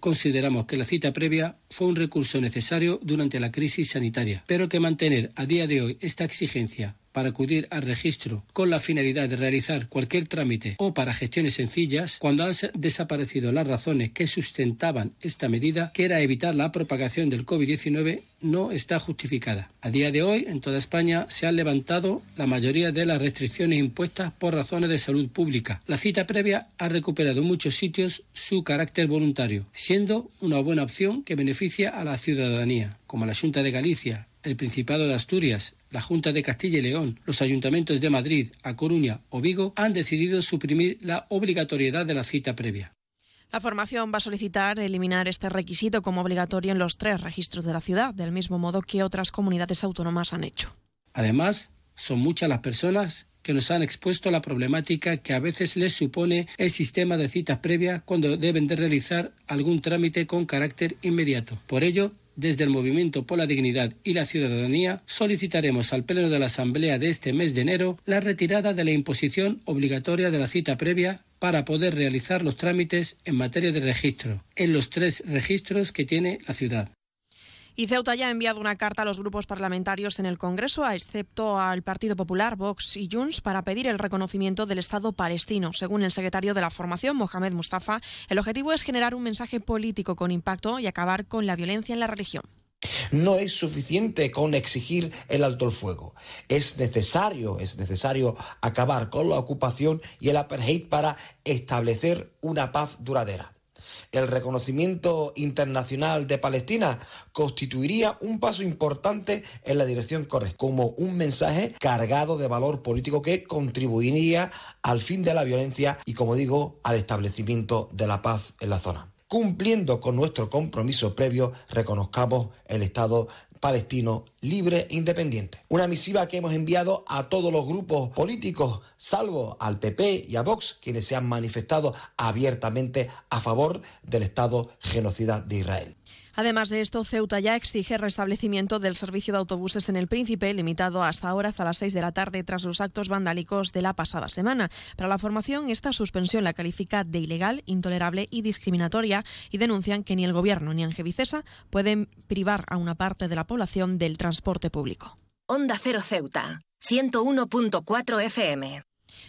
consideramos que la cita previa fue un recurso necesario durante la crisis sanitaria, pero que mantener a día de hoy esta exigencia para acudir al registro con la finalidad de realizar cualquier trámite o para gestiones sencillas, cuando han desaparecido las razones que sustentaban esta medida, que era evitar la propagación del COVID-19, no está justificada. A día de hoy, en toda España, se han levantado la mayoría de las restricciones impuestas por razones de salud pública. La cita previa ha recuperado en muchos sitios su carácter voluntario, siendo una buena opción que beneficia a la ciudadanía, como la Junta de Galicia, el Principado de Asturias, la Junta de Castilla y León, los ayuntamientos de Madrid, A Coruña o Vigo han decidido suprimir la obligatoriedad de la cita previa. La formación va a solicitar eliminar este requisito como obligatorio en los tres registros de la ciudad, del mismo modo que otras comunidades autónomas han hecho. Además, son muchas las personas que nos han expuesto a la problemática que a veces les supone el sistema de citas previas cuando deben de realizar algún trámite con carácter inmediato. Por ello, desde el Movimiento por la Dignidad y la Ciudadanía solicitaremos al Pleno de la Asamblea de este mes de enero la retirada de la imposición obligatoria de la cita previa para poder realizar los trámites en materia de registro en los tres registros que tiene la ciudad. Y Ceuta ya ha enviado una carta a los grupos parlamentarios en el Congreso, excepto al Partido Popular, Vox y Junts, para pedir el reconocimiento del Estado palestino. Según el secretario de la formación, Mohamed Mustafa, el objetivo es generar un mensaje político con impacto y acabar con la violencia en la religión. No es suficiente con exigir el alto el fuego. Es necesario, es necesario acabar con la ocupación y el apartheid para establecer una paz duradera el reconocimiento internacional de Palestina constituiría un paso importante en la dirección correcta, como un mensaje cargado de valor político que contribuiría al fin de la violencia y, como digo, al establecimiento de la paz en la zona cumpliendo con nuestro compromiso previo, reconozcamos el Estado palestino libre e independiente. Una misiva que hemos enviado a todos los grupos políticos, salvo al PP y a Vox, quienes se han manifestado abiertamente a favor del Estado genocida de Israel. Además de esto, Ceuta ya exige restablecimiento del servicio de autobuses en el Príncipe, limitado hasta ahora hasta las 6 de la tarde tras los actos vandálicos de la pasada semana. Para la formación, esta suspensión la califica de ilegal, intolerable y discriminatoria y denuncian que ni el Gobierno ni Angevicesa pueden privar a una parte de la población del transporte público. Onda Cero Ceuta, 101.4 FM.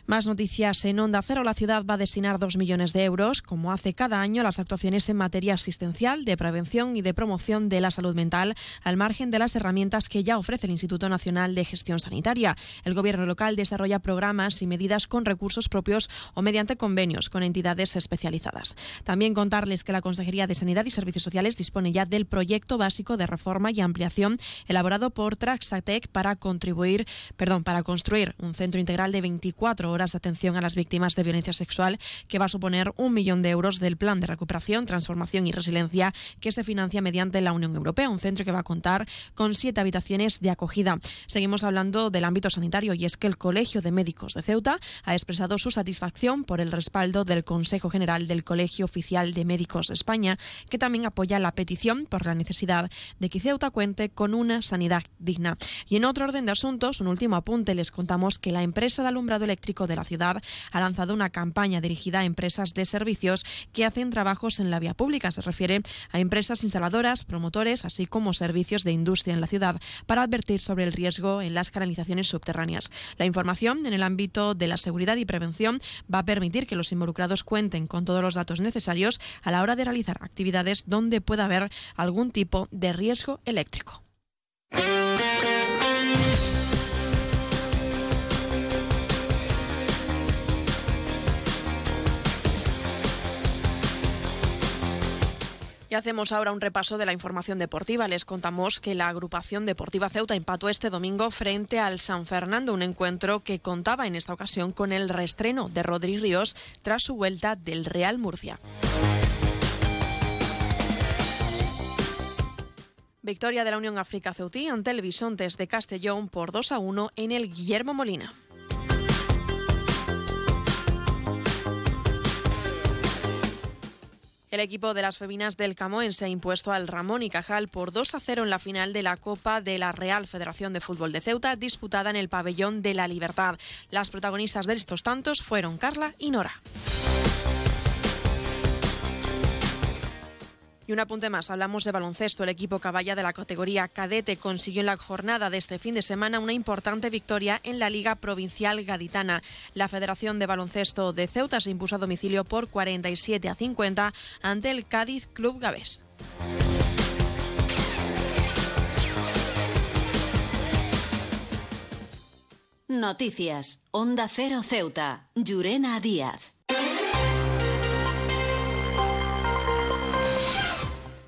Más noticias en Onda Cero. La ciudad va a destinar dos millones de euros, como hace cada año, a las actuaciones en materia asistencial, de prevención y de promoción de la salud mental, al margen de las herramientas que ya ofrece el Instituto Nacional de Gestión Sanitaria. El Gobierno local desarrolla programas y medidas con recursos propios o mediante convenios con entidades especializadas. También contarles que la Consejería de Sanidad y Servicios Sociales dispone ya del proyecto básico de reforma y ampliación elaborado por Traxatec para contribuir, perdón, para construir un centro integral de 24 horas de atención a las víctimas de violencia sexual, que va a suponer un millón de euros del Plan de Recuperación, Transformación y Resiliencia que se financia mediante la Unión Europea, un centro que va a contar con siete habitaciones de acogida. Seguimos hablando del ámbito sanitario y es que el Colegio de Médicos de Ceuta ha expresado su satisfacción por el respaldo del Consejo General del Colegio Oficial de Médicos de España, que también apoya la petición por la necesidad de que Ceuta cuente con una sanidad digna. Y en otro orden de asuntos, un último apunte, les contamos que la empresa de alumbrado eléctrico de la ciudad ha lanzado una campaña dirigida a empresas de servicios que hacen trabajos en la vía pública. Se refiere a empresas instaladoras, promotores, así como servicios de industria en la ciudad, para advertir sobre el riesgo en las canalizaciones subterráneas. La información en el ámbito de la seguridad y prevención va a permitir que los involucrados cuenten con todos los datos necesarios a la hora de realizar actividades donde pueda haber algún tipo de riesgo eléctrico. Y hacemos ahora un repaso de la información deportiva. Les contamos que la agrupación deportiva Ceuta empató este domingo frente al San Fernando, un encuentro que contaba en esta ocasión con el reestreno de Rodri Ríos tras su vuelta del Real Murcia. Victoria de la Unión África Ceutí ante el Bisontes de Castellón por 2 a 1 en el Guillermo Molina. El equipo de las Feminas del Camoen se ha impuesto al Ramón y Cajal por 2 a 0 en la final de la Copa de la Real Federación de Fútbol de Ceuta, disputada en el Pabellón de la Libertad. Las protagonistas de estos tantos fueron Carla y Nora. Y un apunte más, hablamos de baloncesto. El equipo caballa de la categoría cadete consiguió en la jornada de este fin de semana una importante victoria en la Liga Provincial Gaditana. La Federación de Baloncesto de Ceuta se impuso a domicilio por 47 a 50 ante el Cádiz Club Gavés. Noticias. Onda Cero Ceuta. Llurena Díaz.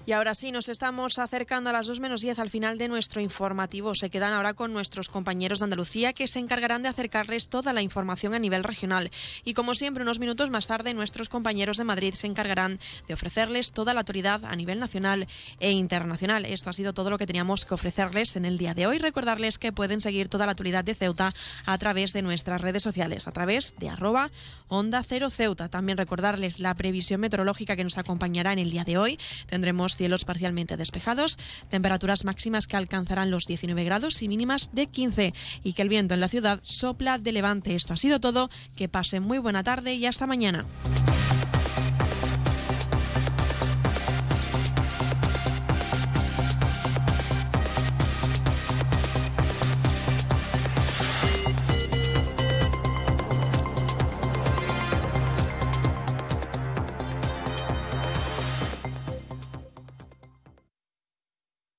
Y ahora sí, nos estamos acercando a las 2 menos 10 al final de nuestro informativo. Se quedan ahora con nuestros compañeros de Andalucía que se encargarán de acercarles toda la información a nivel regional. Y como siempre, unos minutos más tarde, nuestros compañeros de Madrid se encargarán de ofrecerles toda la autoridad a nivel nacional e internacional. Esto ha sido todo lo que teníamos que ofrecerles en el día de hoy. Recordarles que pueden seguir toda la actualidad de Ceuta a través de nuestras redes sociales, a través de arroba onda cero Ceuta. También recordarles la previsión meteorológica que nos acompañará en el día de hoy. Tendremos cielos parcialmente despejados, temperaturas máximas que alcanzarán los 19 grados y mínimas de 15 y que el viento en la ciudad sopla de levante. Esto ha sido todo, que pasen muy buena tarde y hasta mañana.